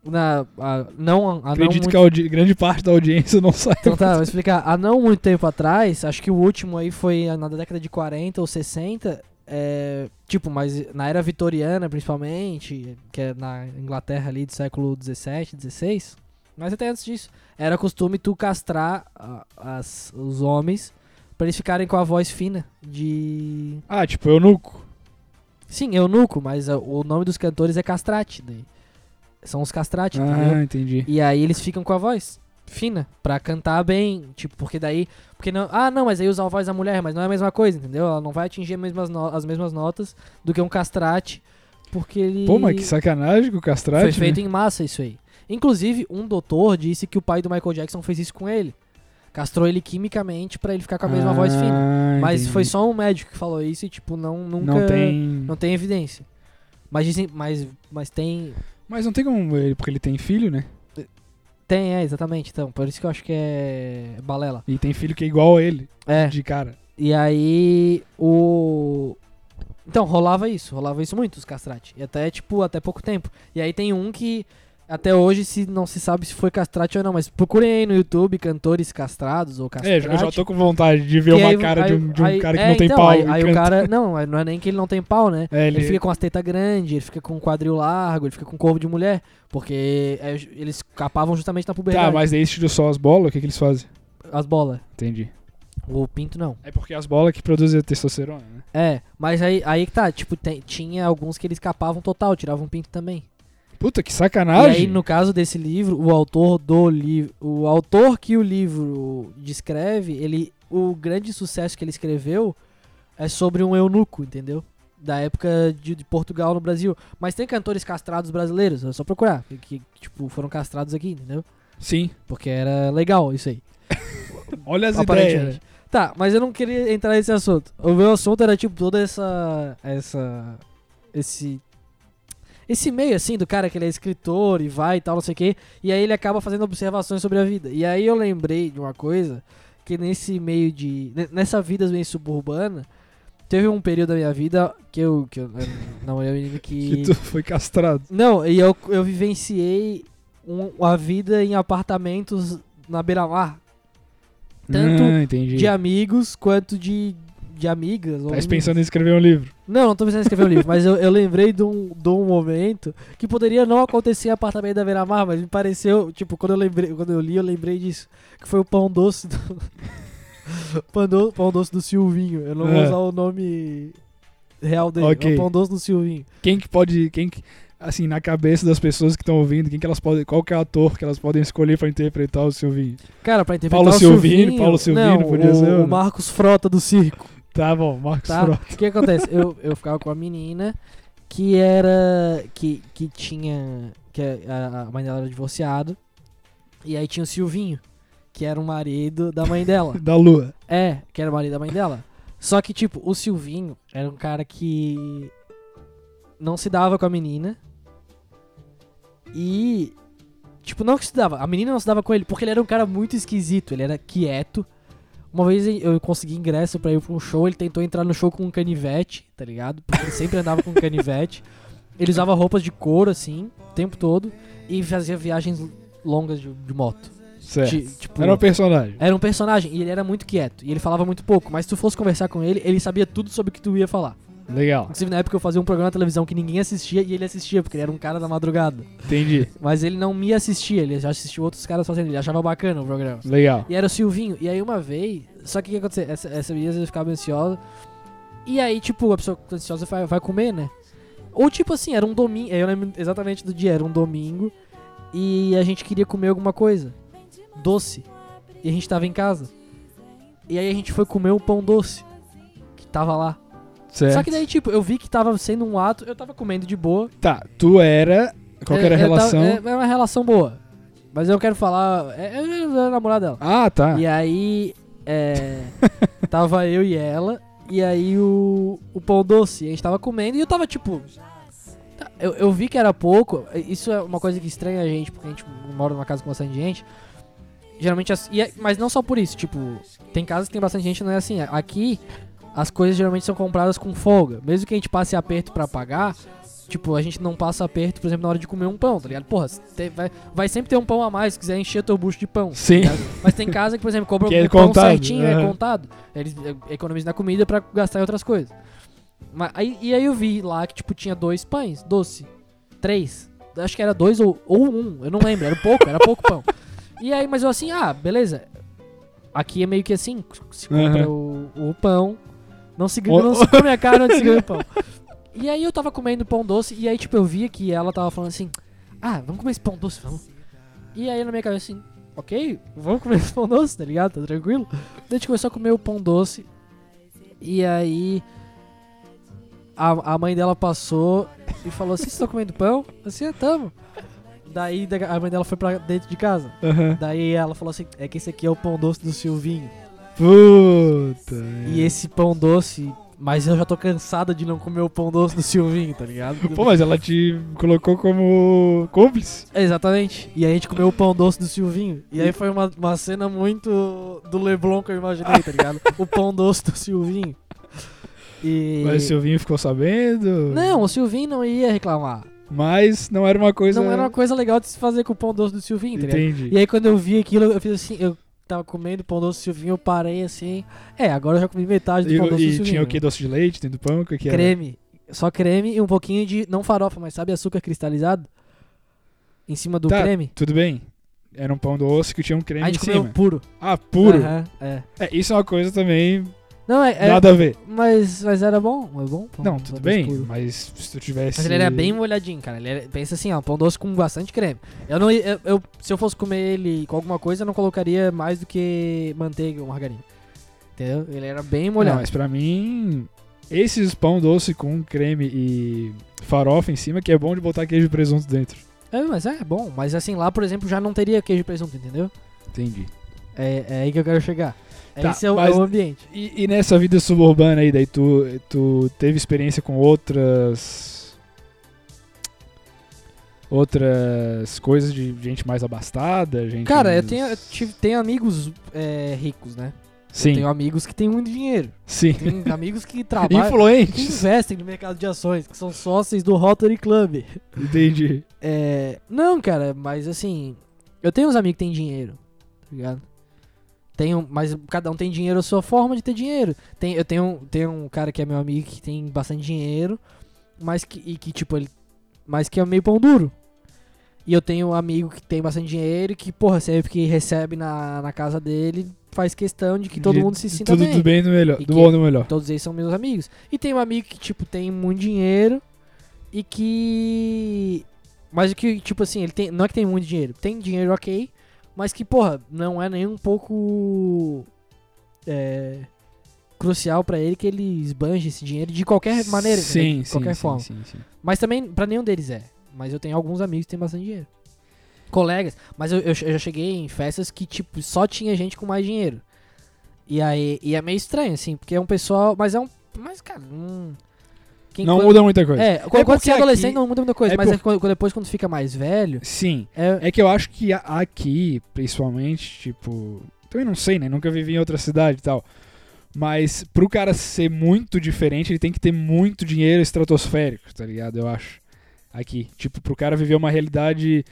Na, a, não, a não Acredito muito que a grande parte da audiência não <laughs> sabe. Então tá, vou explicar. Há não muito tempo atrás, acho que o último aí foi na década de 40 ou 60, é, tipo, mas na era vitoriana principalmente, que é na Inglaterra ali do século 17, 16, mas até antes disso, era costume tu castrar as, os homens pra eles ficarem com a voz fina de... Ah, tipo, eunuco. Sim, eunuco, mas ah, o nome dos cantores é castrate, daí. São os entendeu? Ah, entendi. E aí eles ficam com a voz fina pra cantar bem, tipo, porque daí, porque não, ah, não, mas aí usa a voz da mulher, mas não é a mesma coisa, entendeu? Ela não vai atingir as mesmas, no- as mesmas notas do que um castrate, porque ele Pô, mas que sacanagem com o castrate, foi feito né? em massa isso aí. Inclusive, um doutor disse que o pai do Michael Jackson fez isso com ele. Castrou ele quimicamente pra ele ficar com a mesma voz fina. Ah, Mas entendi. foi só um médico que falou isso e tipo não nunca Não tem... não tem evidência. Mas dizem, mas mas tem Mas não tem como ele... Porque ele tem filho, né? tem, é, exatamente, então, por isso que eu acho que é balela. E tem filho que é igual a ele, É. de cara. E aí o então rolava isso, rolava isso muito os castrate. E até tipo até pouco tempo. E aí tem um que até hoje se não se sabe se foi castrate ou não, mas procurem aí no YouTube cantores castrados ou É, castrate. eu já tô com vontade de ver uma aí- cara de aí- um, de um aí- cara que é, não tem então, pau. Aí, aí o cara, não, não é nem que ele não tem pau, né? É, ele... Ele fica com as tetas grandes, ele fica com quadril largo, ele fica com corpo de mulher, porque é, eles capavam justamente na puberdade. Tá, mas daí se tirou só as bolas, o que, que eles fazem? As bolas. Entendi. O pinto não. É porque as bolas que produzem testosterona, né? É, mas aí, aí que tá, tipo, tem- tinha alguns que eles capavam total, tiravam pinto também. Puta, que E sacanagem. aí, no caso desse livro, o autor do livro. O autor que o livro descreve, ele. O grande sucesso que ele escreveu é sobre um eunuco, entendeu? Da época de, de Portugal no Brasil. Mas tem cantores castrados brasileiros, é só procurar. Que, que, tipo, foram castrados aqui, entendeu? Sim. Porque era legal isso aí. <laughs> Olha as ideias. Tá, mas eu não queria entrar nesse assunto. O meu assunto era tipo toda essa. essa. esse. Esse meio assim do cara que ele é escritor e vai e tal, não sei o quê. E aí ele acaba fazendo observações sobre a vida. E aí eu lembrei de uma coisa que nesse meio de. ne- nessa vida meio suburbana, teve um período da minha vida que eu. Que eu não, eu menino <laughs> Que tu foi castrado. não, e eu, eu vivenciei um- a vida em apartamentos na beira-mar. Tanto ah, de amigos quanto de, de amigas. Tá pensando em escrever um livro. Não, não tô pensando em escrever um livro, mas eu, eu lembrei de um, de um momento que poderia não acontecer em apartamento da Beira-Mar, mas me pareceu, tipo, quando eu lembrei, quando eu li, eu lembrei disso. Que foi o pão doce do. <laughs> pão, do- pão doce do Silvinho. Eu não vou É. usar o nome real dele. Ok. É o pão doce do Silvinho. Quem que pode. Quem que, assim, na cabeça das pessoas que estão ouvindo, quem que elas podem. Qual que é o ator que elas podem escolher pra interpretar o Silvinho? Cara, pra interpretar Paulo o Silvino, Silvinho, Paulo Silvino, não, podia o, ser, o né? Marcos Frota do circo. Tá bom, Marcos tá? Frota. O que acontece? Eu, eu ficava com a menina que era. que, que tinha. que a, a mãe dela era divorciada. E aí tinha o Silvinho, que era o marido da mãe dela. <laughs> Da Lua. é, que era o marido da mãe dela. Só que, tipo, o Silvinho era um cara que. não se dava com a menina. E. Tipo, não que se dava. A menina não se dava com ele, porque ele era um cara muito esquisito. Ele era quieto. Uma vez eu consegui ingresso pra ir pra um show, ele tentou entrar no show com um canivete, tá ligado? Porque ele sempre andava com um canivete. Ele usava roupas de couro, assim, o tempo todo. E fazia viagens longas de, de moto. Certo. Ti- tipo, Era um personagem. era um personagem e ele era muito quieto. E ele falava muito pouco. Mas se tu fosse conversar com ele, ele sabia tudo sobre o que tu ia falar. Legal. Inclusive, na época eu fazia um programa na televisão que ninguém assistia e ele assistia, porque ele era um cara da madrugada. Entendi. Mas ele não me assistia, ele já assistiu outros caras fazendo, ele achava bacana o programa. Legal. E era o Silvinho. E aí uma vez. Só que o que aconteceu? Essa, essa vez eu ficava ansiosa. E aí, tipo, a pessoa ansiosa vai, vai comer, né? Ou tipo assim, era um domingo. Eu lembro exatamente do dia, era um domingo. E a gente queria comer alguma coisa. Doce. E a gente tava em casa. E aí a gente foi comer um pão doce. Que tava lá. Certo. Só que daí, tipo, eu vi que tava sendo um ato, eu tava comendo de boa. Tá, tu era. Qual que era a É, eu tava- relação? é, é uma relação boa. Mas eu quero falar. É, é, é a namorada dela. Ah, tá. E aí, é, <laughs> tava eu e ela, e aí o, o pão doce, a gente tava comendo e eu tava tipo. tá, Eu, eu vi que era pouco, isso é uma coisa que estranha a gente, porque a gente mora numa casa com bastante gente. Geralmente, as- e é- mas não só por isso, tipo, tem casas que tem bastante gente, não é assim. Aqui, as coisas geralmente são compradas com folga. Mesmo que a gente passe aperto pra pagar, tipo, a gente não passa aperto, por exemplo, na hora de comer um pão, tá ligado? Porra, te- vai, vai sempre ter um pão a mais se quiser encher teu bucho de pão. tá Sim. ligado? Mas tem casa que, por exemplo, Que é o pão contado, certinho, é aham. contado. Eles é, economizam na comida pra gastar em outras coisas. Mas, aí, e aí eu vi lá que, tipo, tinha dois pães, doce. Três. Acho que era dois ou, ou um, eu não lembro, era pouco, era pouco pão. E aí, mas eu assim, ah, beleza. Aqui é meio que assim, se compra o, o pão, não se, O- não se come a carne antes de comer o pão. E aí eu tava comendo pão doce, e aí, tipo, eu via que ela tava falando assim, ah, vamos comer esse pão doce, vamos. E aí na minha cabeça assim, ok, vamos comer esse pão doce, tá ligado? Tá tranquilo? Daí a gente começou a comer o pão doce. E aí a, a mãe dela passou e falou assim, vocês estão comendo pão? Assim, é, tamo. Daí da- a mãe dela foi pra dentro de casa. Aham. Daí ela falou assim, é que esse aqui é o pão doce do Silvinho. Puta. E esse pão doce, mas eu já tô cansada de não comer o pão doce do Silvinho, tá ligado? Pô, mas ela te colocou como cúmplice. Exatamente. E a gente comeu o pão doce do Silvinho. E aí foi uma, uma cena muito do Leblon que eu imaginei, tá ligado? o pão doce do Silvinho. E... Mas o Silvinho ficou sabendo. Não, o Silvinho não ia reclamar. Mas não era uma coisa. Não era uma coisa legal de se fazer com o pão doce do Silvinho, tá ligado? Entendi. E aí quando eu vi aquilo, eu fiz assim, eu tava comendo pão doce do Silvinho, eu parei assim. É, agora eu já comi metade do E, pão doce do e Silvinho. tinha o que? Doce de leite dentro do pão? O que, que era? Creme. Só creme e um pouquinho de. Não farofa, mas sabe açúcar cristalizado? Em cima do Tá, creme. Tudo bem. Era um pão doce que tinha um creme a em gente comeu cima. puro. Ah, puro. Aham, é. É, isso é uma coisa também. Não, é. é- nada a ver. mas, mas era bom, é bom. pão Não, tudo bem. puro. Mas se tu tivesse. Mas ele era bem molhadinho, cara. Ele era- pensa assim, ó, pão doce com bastante creme. Eu não, eu, eu- se eu fosse comer ele com alguma coisa, eu não colocaria mais do que manteiga ou margarina. Entendeu? Ele era bem Não, molhado. mas pra mim. Esses pão doce com creme e farofa em cima, que é bom de botar queijo e presunto dentro. É, mas é bom. Mas assim, lá, por exemplo, já não teria queijo e presunto, entendeu? Entendi. É, é aí que eu quero chegar. Tá, Esse é o, mas- é o ambiente. E, e nessa vida suburbana aí, daí tu, tu teve experiência com outras. Outras coisas de gente mais abastada? Gente Cara, eu mais- tenho, eu tive, tenho amigos é, ricos, né? Sim, Tenho amigos que têm muito dinheiro. sim. Tenho <laughs> amigos que trabalham, que Influentes. investem no mercado de ações, que são sócios do Rotary Club. Entendi. É, não, cara, mas assim, eu tenho uns amigos que têm dinheiro, tá ligado? Um, mas cada um tem dinheiro a sua forma de ter dinheiro. Tem, eu tenho, tenho um cara que é meu amigo que tem bastante dinheiro, mas que, e que tipo, ele. Mas que é meio pão duro. E eu tenho um amigo que tem bastante dinheiro e que, porra, sempre que recebe na, na casa dele, faz questão de que todo De- mundo se sinta tudo bem. do bem do melhor. E Do bom do melhor. Todos eles são meus amigos. E tem um amigo que, tipo, tem muito dinheiro e que. Mas que, tipo assim, ele tem. Não é que tem muito dinheiro. Tem dinheiro ok, mas que, porra, não é nem um pouco. É. Crucial pra ele que ele esbanje esse dinheiro de qualquer maneira? Sim, de qualquer sim, forma. sim, sim. Mas também pra nenhum deles é. Mas eu tenho alguns amigos que têm bastante dinheiro. Colegas. Mas eu, eu, eu já cheguei em festas que, tipo, só tinha gente com mais dinheiro. E aí. E é meio estranho, assim, porque é um pessoal. Mas é um. Mas, cara, não. Quem, Não quando- muda muita coisa. É, quando, quando porque você é adolescente aqui- não muda muita coisa. é mas por- é quando, quando depois, quando fica mais velho. Sim. É, É que eu acho que a- aqui, principalmente, tipo. Também não sei, né? Nunca vivi em outra cidade e tal. Mas pro cara ser muito diferente, ele tem que ter muito dinheiro estratosférico, tá ligado? Eu acho. Aqui. Tipo, pro cara viver uma realidade.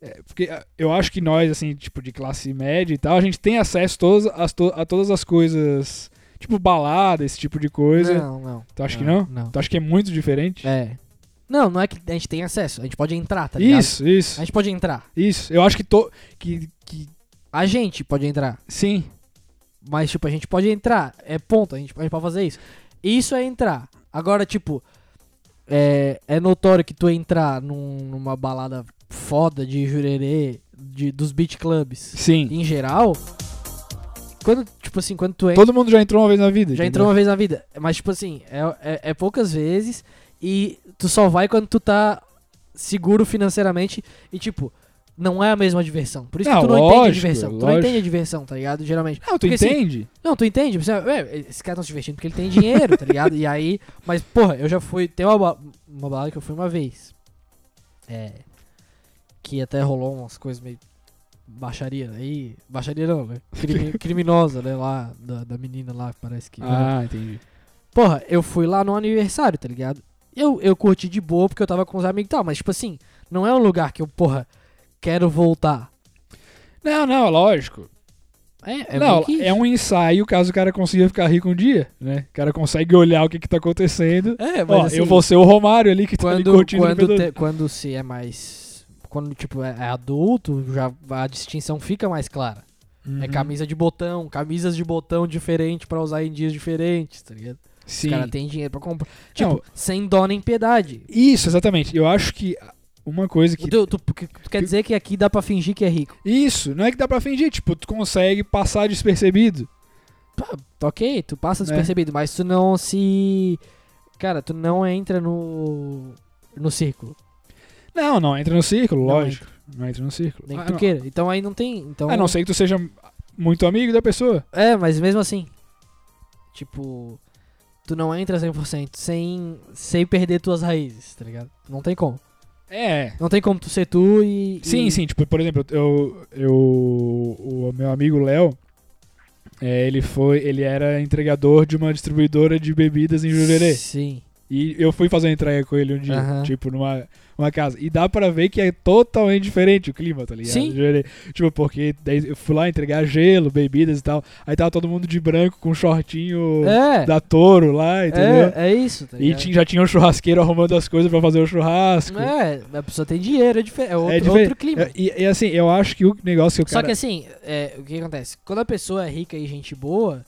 é, porque ah, eu acho que nós, assim, tipo, de classe média e tal, a gente tem acesso to- a todas as coisas. Tipo, balada, esse tipo de coisa. Não, não. Tu acha que não? Não. Tu acha que é muito diferente? É. Não, não é que a gente tem acesso. A gente pode entrar, tá ligado? isso, isso. A gente pode entrar. Isso. Eu acho que, to, que, que. A gente pode entrar. Sim. Mas, tipo, a gente pode entrar. É ponto. A gente, a gente pode fazer isso. Isso é entrar. Agora, tipo, é, é notório que tu entrar num- numa balada foda de jurerê de, dos beat clubs Sim. em geral. Quando, tipo assim, quando tu entra. Todo mundo já entrou uma vez na vida. Já entendeu? entrou uma vez na vida. Mas, tipo assim, é, é, é poucas vezes. E tu só vai quando tu tá seguro financeiramente. E, tipo, não é a mesma diversão. Por isso Não, que tu não entende a lógico, diversão. Tu não lógico. entende a diversão, tá ligado? Geralmente. Não, tu Porque, assim, entende? Não, tu entende? Você, ué, esse cara tá se divertindo porque ele tem dinheiro, tá ligado? E aí. Mas, porra, eu já fui. Tem uma, uma balada que eu fui uma vez. É. Que até rolou umas coisas meio. Baixaria. Aí. Baixaria não, né? Crimi- <laughs> criminosa, né? Lá, da, da menina lá, parece que. ah, entendi. Porra, eu fui lá no aniversário, tá ligado? Eu, eu curti de boa porque eu tava com os amigos e tal, mas tipo assim, não é um lugar que eu, porra, quero voltar. Não, não, lógico. É, é não, é um ensaio caso o cara consiga ficar rico um dia, né? O cara consegue olhar o que que tá acontecendo. É, mas Ó, assim, eu vou ser o Romário ali que tá ali quando, curtindo quando, te- quando se é mais. Quando, tipo, é, é adulto, já a distinção fica mais clara. Uhum. É camisa de botão, camisas de botão diferente pra usar em dias diferentes, tá ligado? Sim. Os caras têm dinheiro pra comprar. Tipo, Não. sem dó nem piedade. Isso, exatamente. Eu acho que uma coisa que... Tu, tu- porque tu quer dizer que aqui dá pra fingir que é rico. Isso, não é que dá pra fingir, tipo, tu consegue passar despercebido. Ok, tu passa Né? despercebido, mas tu não se. Cara, tu não entra no. no círculo. Não, não, entra no círculo, Não lógico. Não entra no círculo. Nem que Ah, tu não. queira. Então aí não tem. Então... A não ser que tu seja muito amigo da pessoa. É, mas mesmo assim. Tipo. Tu não entra 100% sem, sem perder tuas raízes, tá ligado? Não tem como. É. Não tem como tu ser tu e. Sim, e- sim, tipo, por exemplo, eu, eu o meu amigo Léo, é, ele foi, ele era entregador de uma distribuidora de bebidas em Jurerê. Sim. E eu fui fazer uma entrega com ele um dia, tipo, numa uma casa. E dá pra ver que é totalmente diferente o clima, tá ligado? Sim. Tipo, porque eu fui lá entregar gelo, bebidas e tal. Aí tava todo mundo de branco com um shortinho É. da Toro lá, entendeu? É, é isso, tá E ligado? tinha- já tinha um churrasqueiro arrumando as coisas pra fazer o churrasco. É, a pessoa tem dinheiro, é, difer- é outro, É diferente. outro clima. E, e, assim, eu acho que o negócio que o Só cara... que assim, é, o que acontece? Quando a pessoa é rica e gente boa.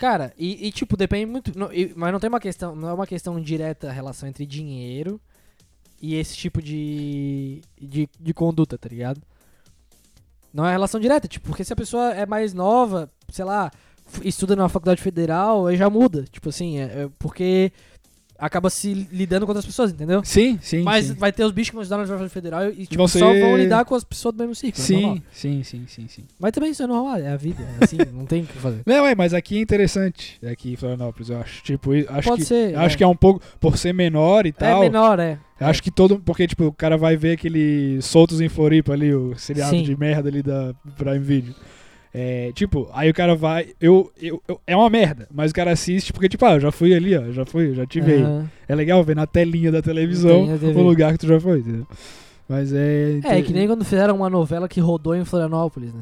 Cara, e, e, tipo, depende muito. não- e- mas não tem uma questão. Não é uma questão direta a relação entre dinheiro e esse tipo de, de. de conduta, tá ligado? Não é relação direta, tipo, porque se a pessoa é mais nova, sei lá, estuda numa faculdade federal, aí já muda. Tipo assim, é, é porque acaba se lidando com outras pessoas, entendeu? Sim, sim, Mas sim. vai ter os bichos que vão estudar na Universidade Federal e tipo, Vão só vão lidar com as pessoas do mesmo ciclo. é. Sim, sim, sim, sim, sim. Mas também isso é normal, é a vida, é assim, não tem o que fazer. <laughs> Não, é, mas aqui é interessante. Aqui em Florianópolis, eu acho. Tipo, acho Pode que, ser. acho que é um pouco. Por ser menor e É tal. menor, é. Acho que todo. Porque, tipo, o cara vai ver aquele Soltos em Floripa ali, o seriado Sim. de merda ali da Prime Video. É, tipo, aí o cara vai. Eu, eu, eu- é uma merda, mas o cara assiste porque, tipo, ah, eu já fui ali, ó, já fui, já te veio. Aham. É legal ver na telinha da televisão TV. o lugar que tu já foi, entendeu? Mas é. É, que nem quando fizeram uma novela que rodou em Florianópolis, né?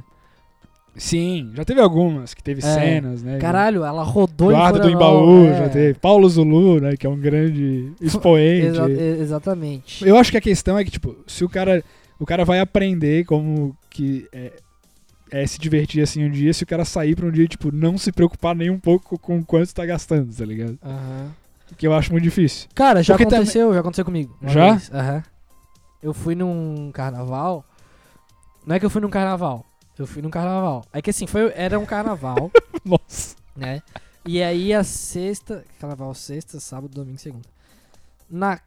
Sim, já teve algumas que teve É. cenas, né? Caralho, ela rodou Guarda em do Florianópolis, Embaú, é. já teve. Paulo Zulu, né? Que é um grande expoente. Exa- exatamente. Eu acho que a questão é que, tipo, se o cara. O cara vai aprender como que é, é se divertir assim um dia, se o cara sair pra um dia, tipo, não se preocupar nem um pouco com quanto tá gastando, tá ligado? Aham. Que eu acho muito difícil. Cara, já Porque também- aconteceu, já aconteceu comigo. Já? Aham. Eu fui num carnaval. Não é que eu fui num carnaval. Eu fui num carnaval. É que assim, foi, era um carnaval, <laughs> Nossa. né? E aí a sexta. Carnaval sexta, sábado, domingo, segunda. Na,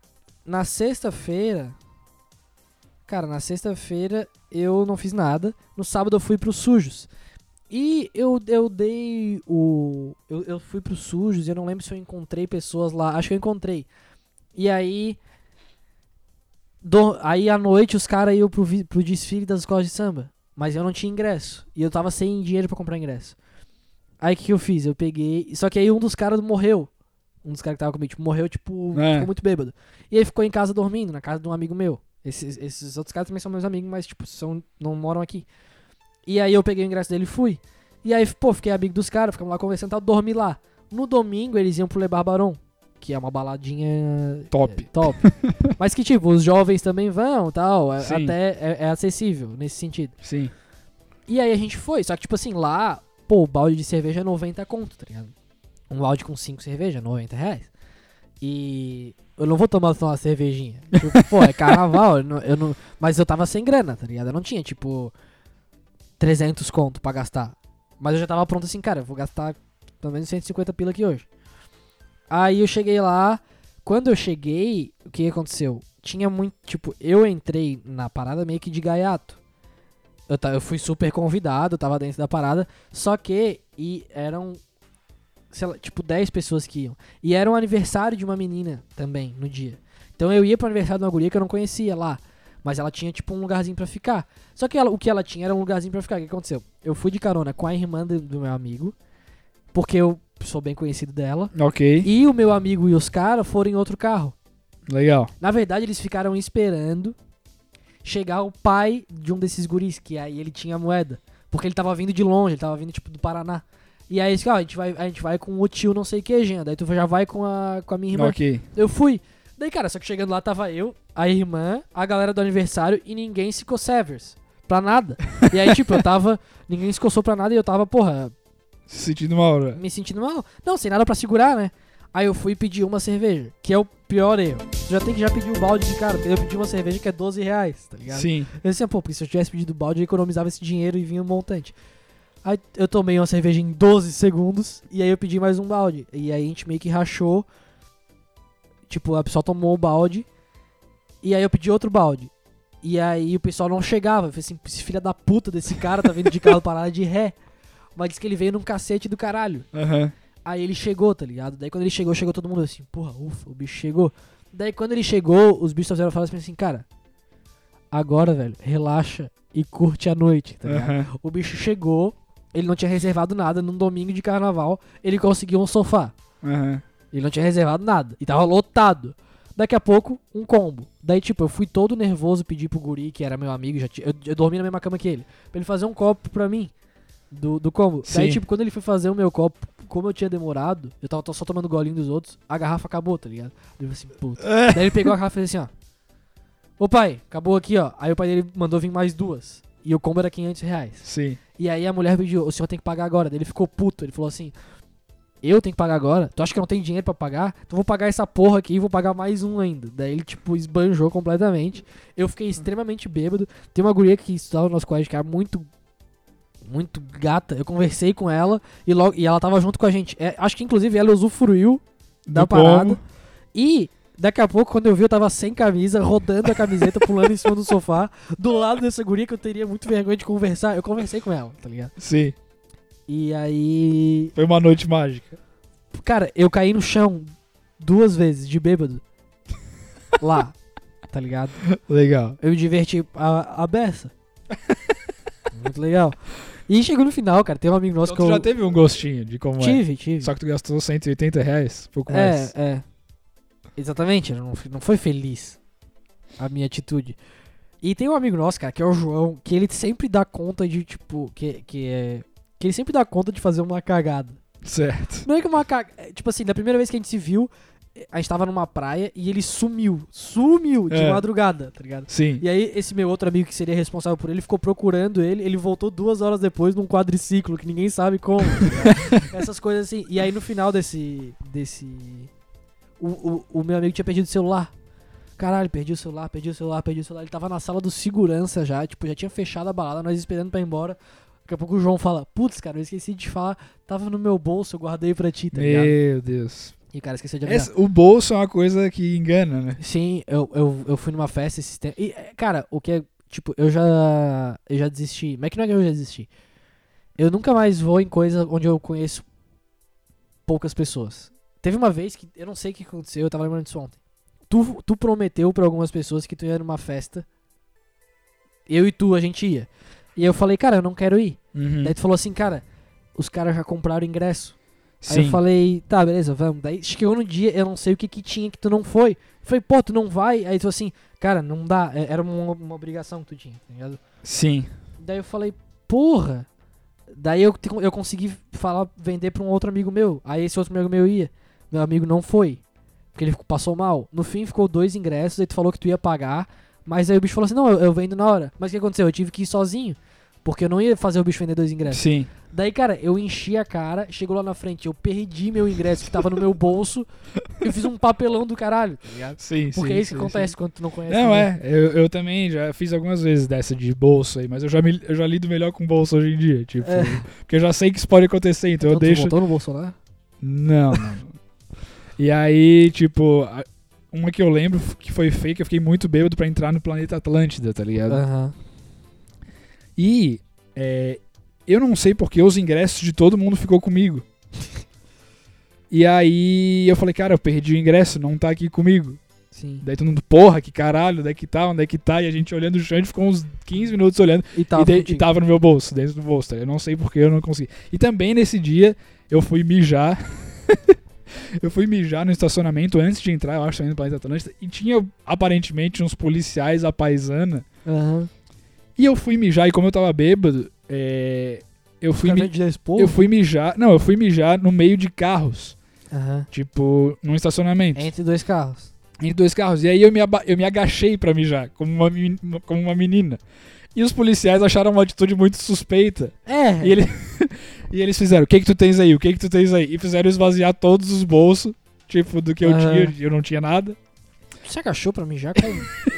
na sexta-feira. Cara, na sexta-feira eu não fiz nada. No sábado eu fui pros sujos. E eu, eu dei o. Eu, eu fui pros sujos e eu não lembro se eu encontrei pessoas lá. Acho que eu encontrei. E aí. do- aí à noite os caras iam pro, pro desfile das escolas de samba. Mas eu não tinha ingresso. E eu tava sem dinheiro pra comprar ingresso. Aí o que, que eu fiz? Eu peguei. Só que aí um dos caras morreu. Um dos caras que tava comigo, tipo, morreu, tipo, É. ficou muito bêbado. E aí ficou em casa dormindo, na casa de um amigo meu. Esses, esses outros caras também são meus amigos, mas, tipo, são, não moram aqui. E aí eu peguei o ingresso dele e fui. E aí, pô, fiquei amigo dos caras, ficamos lá conversando e tal, dormi lá. No domingo eles iam pro Le Barbaron, que é uma baladinha Top. é, top. <laughs> Mas que, tipo, os jovens também vão tal. é-. Até é, é acessível nesse sentido. Sim. E aí a gente foi, só que, tipo assim, lá, pô, o balde de cerveja é 90 conto, tá ligado? Um balde com 5 cerveja, 90 reais. E eu não vou tomar só uma cervejinha. Tipo, pô, é carnaval, eu não, eu não- mas eu tava sem grana, tá ligado? Eu não tinha, tipo, 300 conto pra gastar. Mas eu já tava pronto assim, cara, eu vou gastar pelo menos 150 pila aqui hoje. Aí eu cheguei lá, quando eu cheguei, o que aconteceu? Tinha muito, tipo, eu entrei na parada meio que de gaiato. Eu, eu fui super convidado, eu tava dentro da parada, só que e eram sei lá, tipo 10 pessoas que iam. E era um aniversário de uma menina também no dia. Então eu ia pro aniversário de uma guria que eu não conhecia lá, mas ela tinha tipo um lugarzinho pra ficar. Só que ela- o que ela tinha era um lugarzinho pra ficar. O que aconteceu? Eu fui de carona com a irmã do, do meu amigo, porque eu sou bem conhecido dela, Ok. e o meu amigo e os caras foram em outro carro. Legal. Na verdade, eles ficaram esperando chegar o pai de um desses guris, que aí ele tinha moeda. Porque ele tava vindo de longe, ele tava vindo tipo do Paraná. E aí eles, ó, a gente vai, a gente vai com o tio não sei que, Jean. Daí tu já vai com a, com a minha irmã. Ok. Eu fui. Daí, cara, só que chegando lá tava eu, a irmã, a galera do aniversário e ninguém se severs. Pra nada. E aí, tipo, eu tava. <laughs> Ninguém se coçou pra nada e eu tava, porra, Se sentindo mal, né? me sentindo mal. Não, sem nada pra segurar, né? Aí eu fui pedir uma cerveja, que é o pior erro. Tu já tem que já pedir o balde de cara, porque eu pedi uma cerveja que é 12 reais, tá ligado? Sim. Eu disse, pô, porque se eu tivesse pedido o balde, eu economizava esse dinheiro e vinha um montante. Aí eu tomei uma cerveja em 12 segundos, e aí eu pedi mais um balde. E aí a gente meio que rachou. Tipo, a pessoa tomou o balde, e aí eu pedi outro balde. E aí o pessoal não chegava. Eu falei assim, esse filho da puta desse cara tá vindo de carro parado de ré. Mas disse que ele veio num cacete do caralho. Aham. Aí ele chegou, tá ligado? Daí quando ele chegou, chegou todo mundo assim, porra, ufa, o bicho chegou. Daí quando ele chegou, os bichos fizeram falar assim, cara, agora, velho, relaxa e curte a noite, tá ligado? Aham. O bicho chegou, ele não tinha reservado nada num domingo de carnaval, ele conseguiu um sofá. Aham. Ele não tinha reservado nada. E tava lotado. Daqui a pouco, um combo. Daí, tipo, eu fui todo nervoso pedir pro guri, que era meu amigo, já tinha, eu, eu dormi na mesma cama que ele, pra ele fazer um copo pra mim. Do, do combo. Daí, Sim. tipo, quando ele foi fazer o meu copo, como eu tinha demorado, eu tava só tomando golinho dos outros, a garrafa acabou, tá ligado? Daí eu falei assim, puta. Daí ele pegou a garrafa e fez assim, ó. Ô pai, acabou aqui, ó. Aí o pai dele mandou vir mais duas. E o combo era 500 reais. Sim. E aí a mulher pediu, o senhor tem que pagar agora. Daí ele ficou puto. Ele falou assim: Eu tenho que pagar agora? Tu acha que eu não tenho dinheiro pra pagar? Então eu vou pagar essa porra aqui e vou pagar mais um ainda. Daí ele, tipo, esbanjou completamente. Eu fiquei extremamente bêbado. Tem uma guria que estudava no nosso colégio que era muito. Muito gata. Eu conversei com ela e, logo, e ela tava junto com a gente. É, acho que inclusive ela usufruiu da Do parada. combo. E daqui a pouco, quando eu vi, eu tava sem camisa, rodando a camiseta, <laughs> pulando em cima do sofá, do lado dessa guria que eu teria muito vergonha de conversar. Eu conversei com ela, tá ligado? Sim. E aí. Foi uma noite mágica. Cara, eu caí no chão duas vezes de bêbado. <laughs> Lá, tá ligado? Legal. Eu me diverti a, a beça. Muito legal. E chegou no final, cara. Tem um amigo nosso Então que tu eu. já teve um gostinho de como é. Tive, tive. Só que tu gastou 180 reais, pouco mais. É, é. Exatamente, não, não foi feliz a minha atitude. E tem um amigo nosso, cara, que é o João, que ele sempre dá conta de, tipo, que, que é. Que ele sempre dá conta de fazer uma cagada. Certo. Não é que uma cagada. Tipo assim, da primeira vez que a gente se viu, a gente tava numa praia e ele sumiu. Sumiu de É. madrugada, tá ligado? Sim. E aí, esse meu outro amigo que seria responsável por ele ficou procurando ele. Ele voltou duas horas depois num quadriciclo que ninguém sabe como. tá? <laughs> Essas coisas assim. E aí, no final desse. desse. O, o, o meu amigo tinha perdido o celular. Caralho, perdi o celular, perdi o celular, perdi o celular. Ele tava na sala do segurança já, tipo, já tinha fechado a balada, nós esperando pra ir embora. Daqui a pouco o João fala: Putz, cara, eu esqueci de falar, tava no meu bolso, eu guardei pra ti, tá ligado? Meu Deus. E o cara esqueceu de avisar. Essa- o bolso é uma coisa que engana, né? Sim, eu, eu, eu fui numa festa esses tempos. E, é, cara, o que é. Tipo, eu já. Eu já desisti. Mas é que não é que eu já desisti. Eu nunca mais vou em coisa onde eu conheço poucas pessoas. Teve uma vez que. Eu não sei o que aconteceu, eu tava lembrando disso ontem. Tu, tu prometeu pra algumas pessoas que tu ia numa festa. Eu e tu, a gente ia. E eu falei, cara, eu não quero ir. Uhum. Daí tu falou assim, cara, os caras já compraram ingresso. Aí Sim. eu falei, tá, beleza, vamos. Daí chegou no dia, eu não sei o que que tinha que tu não foi. Eu falei, pô, tu não vai? Aí tu falou assim, cara, não dá. É- Era uma, uma obrigação que tu tinha, tá ligado? Sim. Daí eu falei, porra. Daí eu, eu consegui falar, vender pra um outro amigo meu. Aí esse outro amigo meu ia. Meu amigo não foi. Porque ele passou mal. No fim ficou dois ingressos, aí tu falou que tu ia pagar. Mas aí o bicho falou assim, não, eu, eu vendo na hora. Mas o que aconteceu? Eu tive que ir sozinho. Porque eu não ia fazer o bicho vender dois ingressos. Sim. Daí, cara, eu enchi a cara, chegou lá na frente, eu perdi meu ingresso que tava no meu bolso, <laughs> eu fiz um papelão do caralho, tá ligado? Sim, Porque sim, é isso que sim, acontece sim. quando tu não conhece Não, ninguém. é. Eu, eu também já fiz algumas vezes dessa de bolso aí, mas eu já, me, eu já lido melhor com bolso hoje em dia. Tipo, É. porque eu já sei que isso pode acontecer, então, eu tu deixo. voltou no Bolsonaro? Não, não. E aí, tipo, uma que eu lembro que foi fake, eu fiquei muito bêbado pra entrar no planeta Atlântida, tá ligado? Aham. E é, eu não sei porque os ingressos de todo mundo ficou comigo. <laughs> E aí eu falei, cara, eu perdi o ingresso, não tá aqui comigo. Sim. Daí todo mundo, porra, que caralho, onde é que tá, onde é que tá? E a gente olhando o chão, a gente ficou uns 15 minutos olhando. E tava e, daí- e tava no meu bolso, dentro do bolso. tá? Eu não sei porque eu não consegui. E também nesse dia, eu fui mijar. <laughs> eu fui mijar no estacionamento antes de entrar, eu acho, no Planeta Atlântida. E tinha, aparentemente, uns policiais à paisana. Aham. E eu fui mijar, e como eu tava bêbado, é, eu, fui mi- eu fui mijar. Não, eu fui mijar no meio de carros. Aham. Tipo, num estacionamento. Entre dois carros. Entre dois carros. E aí eu me, aba- eu me agachei pra mijar, como uma, men- como uma menina. E os policiais acharam uma atitude muito suspeita. É. E, ele, <laughs> e eles fizeram, o que que tu tens aí? O que que tu tens aí? E fizeram esvaziar todos os bolsos, tipo, do que eu Aham. tinha. Eu não tinha nada. Você agachou pra mijar <laughs> com...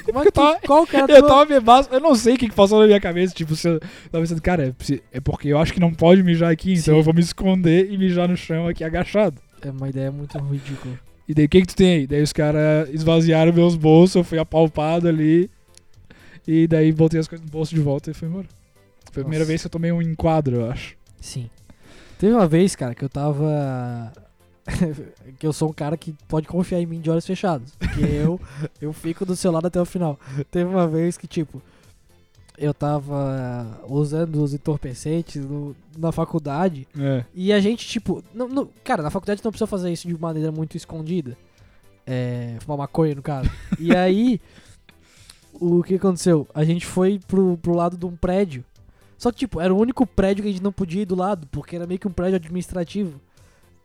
Como é Eu que tava- tu... Qual que era a Eu tua- tava bebaço, eu não sei o que que passou na minha cabeça. Tipo, se eu tava pensando, cara, é preci- é porque eu acho que não pode mijar aqui, então Sim. eu vou me esconder e mijar no chão aqui agachado. É uma ideia muito ridícula. E daí, o que que tu tem aí? Daí os caras esvaziaram meus bolsos, eu fui apalpado ali. E daí voltei as coisas no bolso de volta e fui embora. Foi a primeira Nossa. vez que eu tomei um enquadro, eu acho. Sim. Teve uma vez, cara, que eu tava. <laughs> que eu sou um cara que pode confiar em mim de olhos fechados. Porque eu, eu fico do seu lado até o final. Teve uma vez que, tipo, eu tava usando os entorpecentes no- na faculdade. É. E a gente, tipo. Não, não- cara, na faculdade não precisa fazer isso de maneira muito escondida. É. Fumar maconha, no caso. E aí. O que aconteceu? A gente foi pro, pro lado de um prédio. Só que, tipo, era o único prédio que a gente não podia ir do lado, porque era meio que um prédio administrativo.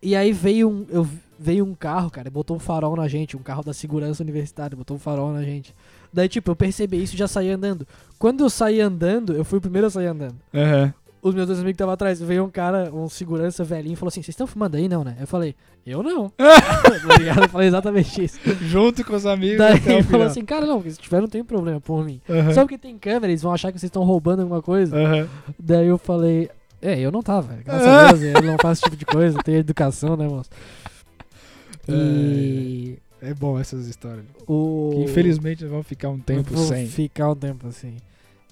E aí veio um, eu, veio um carro, cara, botou um farol na gente, um carro da segurança universitária, botou um farol na gente. Daí, tipo, eu percebi isso e já saí andando. Quando eu saí andando, eu fui o primeiro a sair andando Aham. Os meus dois amigos estavam atrás, veio um cara, um segurança velhinho, e falou assim: Vocês estão fumando aí, não, né? Eu falei: Eu não. <laughs> tá? Eu falei exatamente isso. Junto com os amigos Daí até o ele falou assim: Cara, não, porque se tiver, não tem problema por mim. Aham. Só porque tem câmera, eles vão achar que vocês estão roubando alguma coisa. Aham. Daí eu falei: É, eu não tava. Graças a <laughs> Deus, eu não faço esse tipo de coisa, tenho educação, né, moço? E. É bom essas histórias. O... Que infelizmente vão ficar um tempo sem. ficar um tempo assim.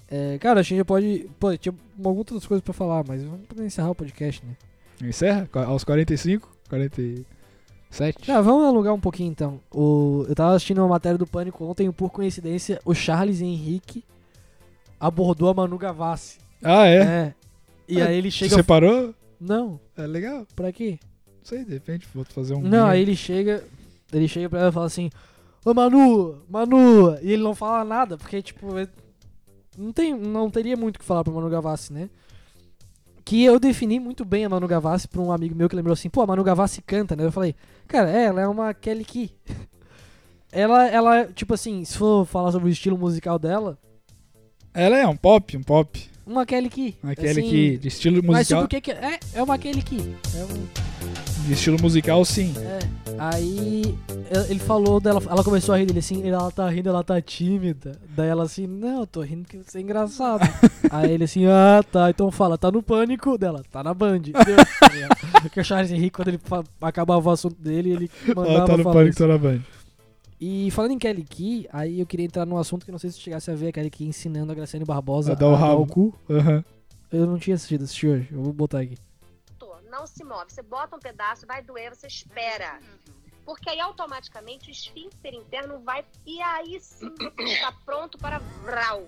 É, cara, a gente já pode. Pô, tinha algumas outras coisas pra falar, mas vamos poder encerrar o podcast, né? Encerra? Aos 45? 47? Ah, vamos alugar um pouquinho então. O, eu tava assistindo uma matéria do Pânico ontem e por coincidência o Charles Henrique abordou a Manu Gavassi. Ah, é? É. E Ah, aí ele Você chega. separou? Não, É legal. pra quê? Não sei, de repente vou fazer um. Não, aí ele chega. Ele chega pra ela e fala assim: Ô Manu, Manu! E ele não fala nada, porque tipo. é- não, tem, não teria muito o que falar pra Manu Gavassi, né? Que eu defini muito bem a Manu Gavassi pra um amigo meu que lembrou assim, pô, a Manu Gavassi canta, né? Eu falei, cara, é, ela é uma Kelly Key. <laughs> ela, ela, tipo assim, se for falar sobre o estilo musical dela, Ela é um pop, um pop. uma Kelly Key. Aquele assim, que de estilo Mas musical, sobre o que que é? É uma Kelly Key. É um... de estilo musical sim. É, aí ele falou dela, ela começou a rir dele assim, ela tá rindo, ela tá tímida. Daí ela assim, não, eu tô rindo porque você é engraçado. <laughs> aí ele assim, ah, tá, então fala, tá no pânico dela, tá na Band. <laughs> Porque o Charles Henrique, quando ele acabava o assunto dele, ele mandava Ela tá no pânico, isso. tá na Band. E falando em Kelly Key, aí eu queria entrar num assunto que eu não sei se chegasse a ver a Kelly Key ensinando a Graciane Barbosa A dar o rabo. cu. Aham. Eu não tinha assistido, assisti hoje, eu vou botar aqui. Não se move. Você bota um pedaço, vai doer, você espera. Porque aí automaticamente o esfíncter interno vai. E aí sim você está pronto para vral.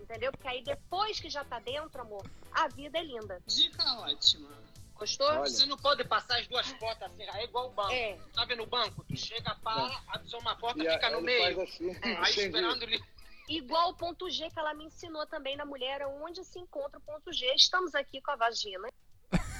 Entendeu? Porque aí depois que já tá dentro, amor, a vida é linda. Dica ótima. Gostou? Você não pode passar as duas portas assim, é igual o banco. É. Tá vendo o banco? Tu chega, para, abre só uma porta, E a- fica no ele meio. faz assim, Aí entendi. esperando ele. Igual o ponto G que ela me ensinou também na mulher, onde se encontra o ponto G. Estamos aqui com a vagina.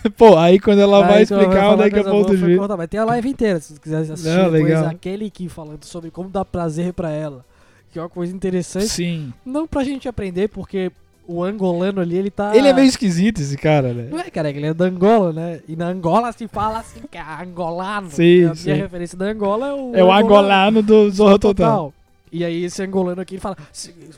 <laughs> Pô, aí quando ela vai Aí tu explicar onde é que é foi G. cortar, Mas tem a live inteira, se você quiser assistir Não, legal. aquele que falando sobre como dar prazer pra ela. Que é uma coisa interessante. Sim. Não pra gente aprender, porque o angolano ali, ele tá... Ele é meio esquisito, esse cara, né? Não é, cara, ele é da Angola, né? E na Angola se fala assim, que é angolano. Sim, a sim. minha referência da Angola é o... É o angolano do Zorra Total. E aí esse angolano aqui, fala,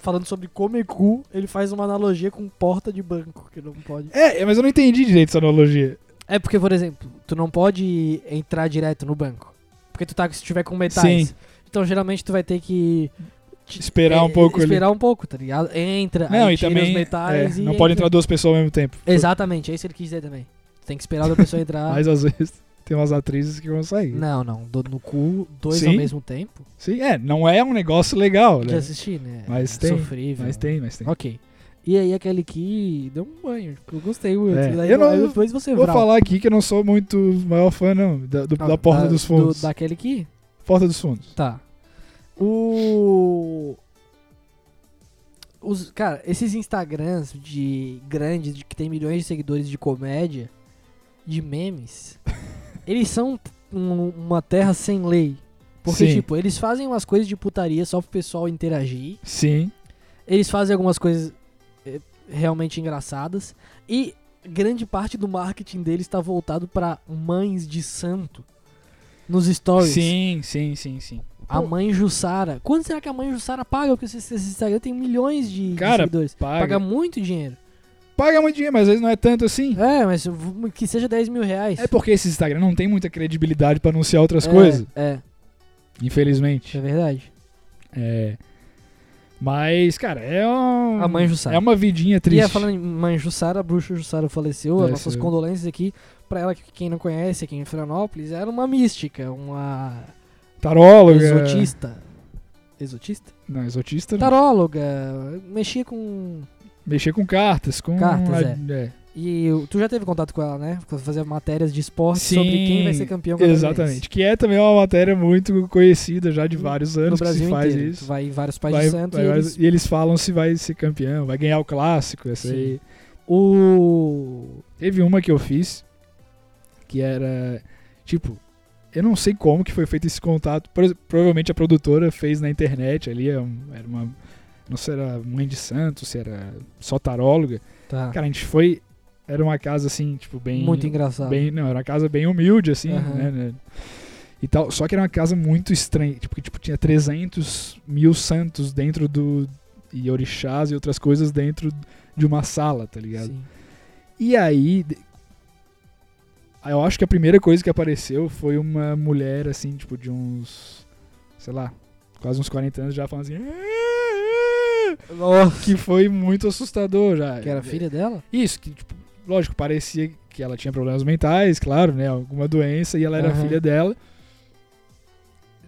falando sobre comer cu, ele faz uma analogia com porta de banco, que não pode... É, mas eu não entendi direito essa analogia. É porque, por exemplo, tu não pode entrar direto no banco. Porque tu tá, se tiver com metais. Sim. Então, geralmente, tu vai ter que... Esperar um é, pouco ali. Esperar um pouco, tá ligado? Entra, Não, e também os metais é, e não pode entra. entrar duas pessoas ao mesmo tempo. Exatamente, é isso que ele quis dizer também. Tu tem que esperar outra pessoa entrar. <laughs> Mas às vezes tem umas atrizes que conseguem. Não, não. Do, no cu, dois Sim. ao mesmo tempo. Sim, é, não é um negócio legal, De né? assistir, né? Mas É tem, Sofrível. Mas tem, mas tem. Ok. E aí aquele que deu um banho. Eu gostei muito. É, Daí, eu não- aí depois você Vou vral. falar aqui que eu não sou muito maior fã, não, da, do- Ah, da Porta dos Fundos. do- daquele que? Porta dos Fundos. Tá. O. Os, cara, esses Instagrams de grandes, de, que tem milhões de seguidores de comédia, de memes, <laughs> eles são um- uma terra sem lei. Porque, Sim. tipo, eles fazem umas coisas de putaria só pro pessoal interagir. Sim. Eles fazem algumas coisas eh, realmente engraçadas. E grande parte do marketing deles está voltado pra mães de santo. Nos stories. Sim, sim, sim, sim. A mãe Jussara. Quanto será que a mãe Jussara paga? Porque esse, Instagram tem milhões de, de Cara, seguidores. paga. Paga muito dinheiro. Paga muito dinheiro, mas às vezes não é tanto assim. É, mas que seja 10 mil reais. É porque esse Instagram não tem muita credibilidade pra anunciar outras É, coisas, É, infelizmente. é verdade. É. Mas, cara, é um, A mãe Jussara. É uma vidinha E triste. é, falando em mãe Jussara, a bruxa Jussara faleceu. É, nossas condolências aqui. Pra ela, que quem não conhece aqui em Florianópolis, era uma mística, uma Taróloga. exotista. Exotista? Não, exotista não. Taróloga. Mexia com. Mexer com cartas, com. Cartas, a- é. E tu já teve contato com ela, né? Fazer matérias de esporte Sim, sobre quem vai ser campeão. Exatamente. Que é também uma matéria muito conhecida já de No- vários No anos que Brasil se faz inteiro. Isso. vai em vários pais Vai- de santo vai e eles... e eles falam se vai ser campeão, vai ganhar o clássico. Essa Sim. aí. O... Teve uma que eu fiz que era tipo, eu não sei como que foi feito esse contato. Provavelmente a produtora fez na internet ali, é era uma não sei se era mãe de santo, se era só taróloga. Tá. Cara, a gente foi era uma casa assim, tipo bem Muito engraçado. bem, não, era uma casa bem humilde assim, Aham. né, né? E tal, só que era uma casa muito estranha, tipo, tipo, tinha 300 mil santos dentro do e orixás e outras coisas dentro de uma sala, tá ligado? Sim. E aí, eu acho que a primeira coisa que apareceu foi uma mulher, assim, tipo, de uns, sei lá, quase uns 40 anos já falando assim. "Ah, Nossa. Que foi muito assustador já. Que era filha dela? Isso, que, tipo, lógico, parecia que ela tinha problemas mentais, claro, né? Alguma doença, e ela era Aham. filha dela.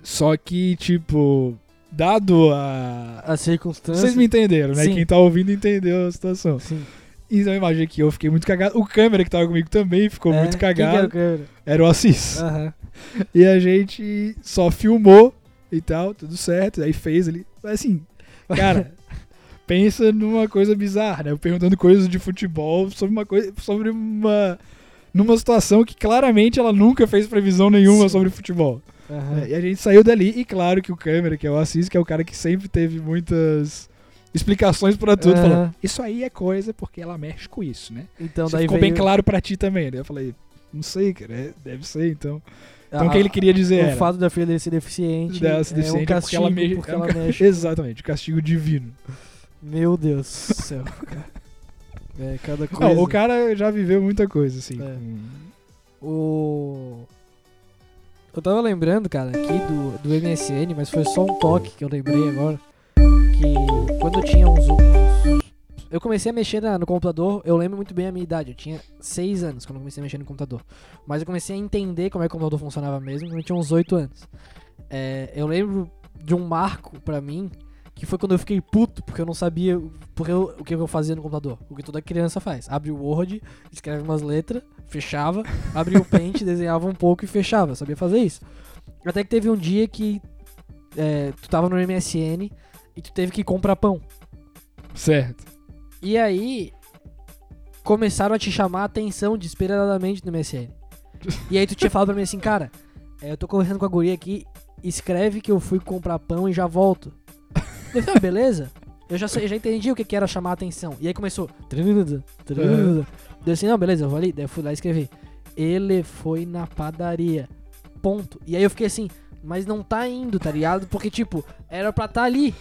Só que, tipo, dado a. A circunstância... Vocês me entenderam, né? Sim. Quem tá ouvindo entendeu a situação. Sim. Então imagina que eu fiquei muito cagado. O câmera que tava comigo também ficou É, muito quem que era cagado. o? Era o Assis. Aham. E a gente só filmou e tal, tudo certo. Aí fez ali. Mas assim, Cara, pensa numa coisa bizarra, né? Eu perguntando coisas de futebol sobre uma coisa. sobre uma. numa situação que claramente ela nunca fez previsão nenhuma Sim. sobre futebol. Uhum. E a gente saiu dali, e claro que o câmera, que é o Assis, que é o cara que sempre teve muitas explicações para tudo, uhum. falou: Isso aí é coisa porque ela mexe com isso, né? Então, isso ficou veio... bem claro para ti também, né? Eu falei: Não sei, cara, é, deve ser então. Então o que ele queria dizer o era... O fato da filha dele ser deficiente, dela ser deficiente é um castigo porque ela, me... porque ela mexe. <laughs> Exatamente, castigo divino. Meu Deus do céu, cara. É, cada coisa. Não, o cara já viveu muita coisa, assim. É. O... Eu tava lembrando, cara, aqui do, do MSN, mas foi só um toque que eu lembrei agora. Que quando eu tinha uns eu comecei a mexer na, no computador, eu lembro muito bem a minha idade, eu tinha 6 anos quando eu comecei a mexer no computador. Mas eu comecei a entender como é que o computador funcionava mesmo quando eu tinha uns 8 anos. É, eu lembro de um marco para mim, que foi quando eu fiquei puto, porque eu não sabia porque eu, o que eu fazia no computador. O que toda criança faz. Abre o Word, escreve umas letras, fechava, abre o Paint, <laughs> desenhava um pouco e fechava. Sabia fazer isso. Até que teve um dia que é, tu tava no MSN e tu teve que comprar pão. Certo. E aí começaram a te chamar a atenção desesperadamente no MSN. E aí tu tinha falado pra mim assim, cara, é, eu tô conversando com a guria aqui, escreve que eu fui comprar pão e já volto. Eu falei, ah, beleza? Eu já, eu já entendi o que, era chamar a atenção. E aí começou. Deu assim, não, beleza, eu vou ali. Daí eu fui lá e escrevi. Ele foi na padaria. Ponto. E aí eu fiquei assim, mas não tá indo, tá ligado? Porque, tipo, era pra tá ali.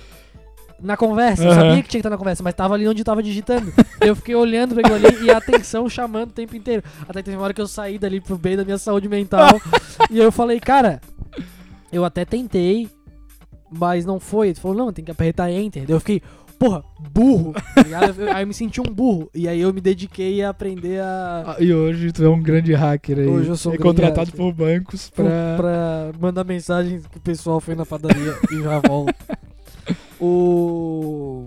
Na conversa, eu sabia que tinha que estar na conversa, mas tava ali onde eu tava digitando. <laughs> eu fiquei olhando pra aquilo ali e a atenção chamando o tempo inteiro. Até que teve uma hora que eu saí dali pro bem da minha saúde mental. <laughs> e eu falei, cara, eu até tentei, mas não foi. Ele falou, não, tem que apertar enter. Daí eu fiquei, porra, burro. tá? Eu- aí eu me senti um burro. E aí eu me dediquei a aprender a. Ah, E hoje tu é um grande hacker aí. Hoje eu sou um é contratado hacker. por bancos pra, pra... pra mandar mensagem que o pessoal foi na padaria e já volta. O.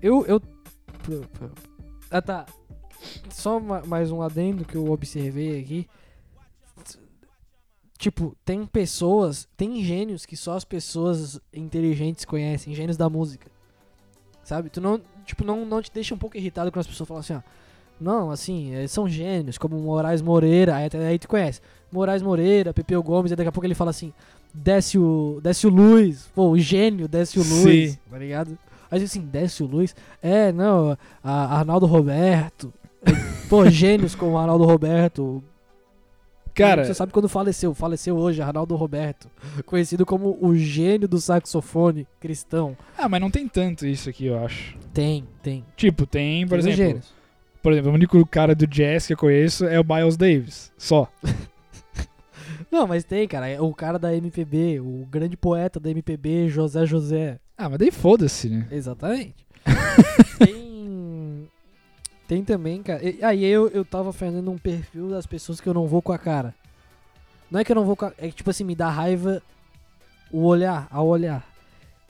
Eu. eu... Ah tá. Só ma- mais um adendo que eu observei aqui. Tipo, tem pessoas, tem gênios que só as pessoas inteligentes conhecem, gênios da música. Sabe? Tu não, tipo, não, não te deixa um pouco irritado quando as pessoas falam assim, ó. Não, assim, são gênios, como Moraes Moreira, aí, aí tu conhece. Moraes Moreira, Pepeu Gomes, e daqui a pouco ele fala assim, desce o, desce o Luz, pô, o gênio desce o Luz, Sim. tá ligado? Aí assim, desce o Luz, é, não, a Arnaldo Roberto, <laughs> pô, gênios como Arnaldo Roberto, Cara, você sabe quando faleceu, faleceu hoje, Arnaldo Roberto, conhecido como o gênio do saxofone cristão. ah, mas não tem tanto isso aqui, eu acho. Tem, tem. Tipo, tem, por Tem exemplo... gênios. Por exemplo, o único cara do jazz que eu conheço é o Miles Davis. Só. Não, mas tem, cara, é o cara da MPB, o grande poeta da MPB, José José. Ah, mas daí foda-se, né? Exatamente. <laughs> tem. Tem também, cara. e- Aí eu, eu tava fazendo um perfil das pessoas que eu não vou com a cara. Não é que eu não vou com a. É que, tipo assim, me dá raiva o olhar, ao olhar.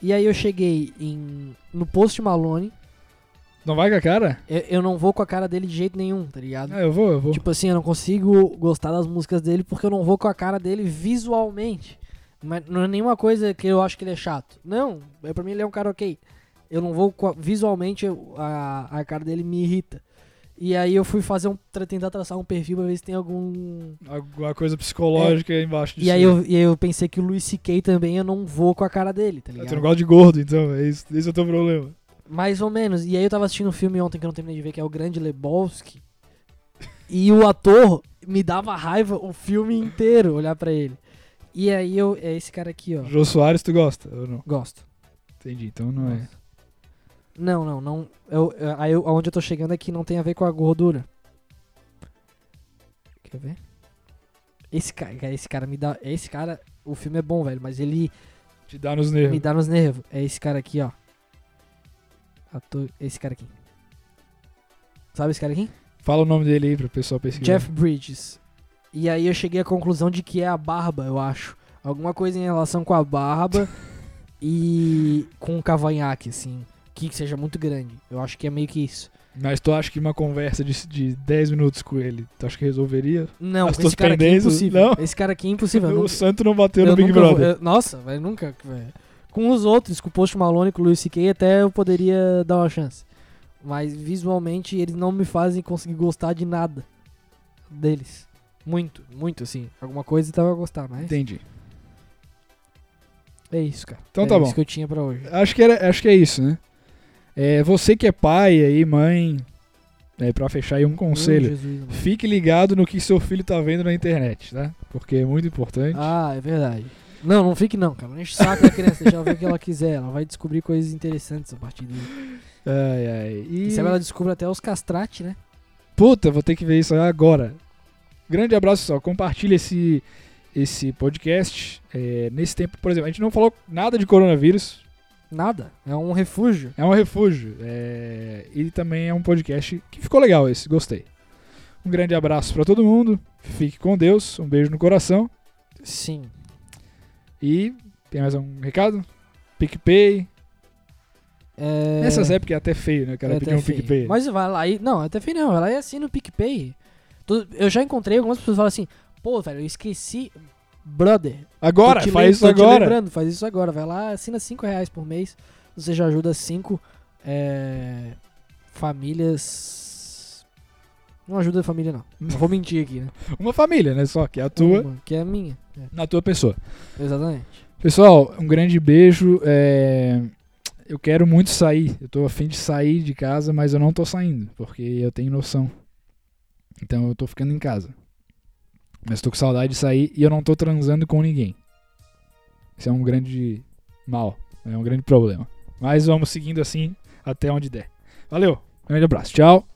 E aí eu cheguei em, no Post Malone. Não vai com a cara? Eu, eu não vou com a cara dele de jeito nenhum, tá ligado? Ah, eu vou, eu vou. Tipo assim, eu não consigo gostar das músicas dele porque eu não vou com a cara dele visualmente. Mas não é nenhuma coisa que eu acho que ele é chato. Não, é, pra mim ele é um cara ok. Eu não vou com a- visualmente eu- a, a cara dele me irrita. E aí eu fui fazer um tentar traçar um perfil pra ver se tem algum Alguma coisa psicológica aí embaixo disso. E aí eu, e aí eu pensei que o Luis C.K. também eu não vou com a cara dele, tá Ah, ligado? Tu não gosta de gordo, então. É isso, esse é o teu problema. Mais ou menos. E aí eu tava assistindo um filme ontem que eu não terminei de ver, que é o Grande Lebowski. E o ator me dava raiva o filme inteiro olhar pra ele. E aí eu. É esse cara aqui, ó. Jô Soares, tu gosta ou não? Gosto. Entendi, então não é. Não, não, não. Eu, eu- aí eu, aonde eu tô chegando aqui não tem a ver com a gordura. Quer ver? Esse cara, esse cara me dá. Esse cara, o filme é bom, velho, mas ele Te dá nos me nervos. dá nos nervos. É esse cara aqui, ó. Ator, esse cara aqui. Sabe esse cara aqui? Fala o nome dele aí pro pessoal pesquisar. Jeff Bridges. E aí eu cheguei à conclusão de que é a barba, eu acho. Alguma coisa em relação com a barba <laughs> e com o cavanhaque, assim. Que seja muito grande. Eu acho que é meio que isso. Mas tu acha que uma conversa de, de 10 minutos com ele, tu acha que resolveria? Não, As esse cara aqui é impossível. Não? Esse cara aqui é impossível. <laughs> o nunca- santo não bateu eu no Big vou- Brother. eu- nossa, vai nunca. velho. Com os outros, com o Post Malone, com o Luis C.K., até eu poderia dar uma chance. Mas visualmente eles não me fazem conseguir gostar de nada deles. Muito, muito assim. Alguma coisa tava a gostar, mas Entendi. é isso, cara. Então é tá bom. isso que eu tinha pra hoje. Acho que, era, acho que é isso, né? É, você que é pai aí, mãe, é, pra fechar aí um conselho. Jesus. Fique ligado no que seu filho tá vendo na internet, tá? Porque é muito importante. Ah, é verdade. Não, não fique não, cara. Não enche o saco da criança, deixa ela ver o que ela quiser. Ela vai descobrir coisas interessantes a partir dele. Ai, ai. E, E se ela descobre até os castrate, né? Puta, vou ter que ver isso agora. Grande abraço, pessoal. Compartilha esse, esse podcast. É, nesse tempo, por exemplo, a gente não falou nada de coronavírus. Nada. É um refúgio. É um refúgio. É, e também é um podcast que ficou legal esse, gostei. Um grande abraço pra todo mundo. Fique com Deus. Um beijo no coração. Sim. E tem mais um recado? PicPay. É... Nessas épocas é até feio, né? O cara é pedir um feio. PicPay. Mas vai lá e. Não, até feio não. Vai lá e assina o PicPay. Eu já encontrei algumas pessoas falam assim: pô, velho, eu esqueci. Brother. Agora, faz isso agora. lembrando, faz isso agora. Vai lá, assina 5 reais por mês. Você já ajuda 5 famílias. Não ajuda a família, não. Não vou mentir aqui, né? <laughs> Uma família, né? Só que é a tua, Uma, que é a minha. É, na tua pessoa. exatamente. Pessoal, um grande beijo. é, Eu quero muito sair. Eu tô afim de sair de casa, mas eu não tô saindo, porque eu tenho noção. Então eu tô ficando em casa. Mas tô com saudade de sair e eu não tô transando com ninguém. Isso é um grande mal. É um grande problema. Mas vamos seguindo assim até onde der. Valeu, grande abraço. Tchau.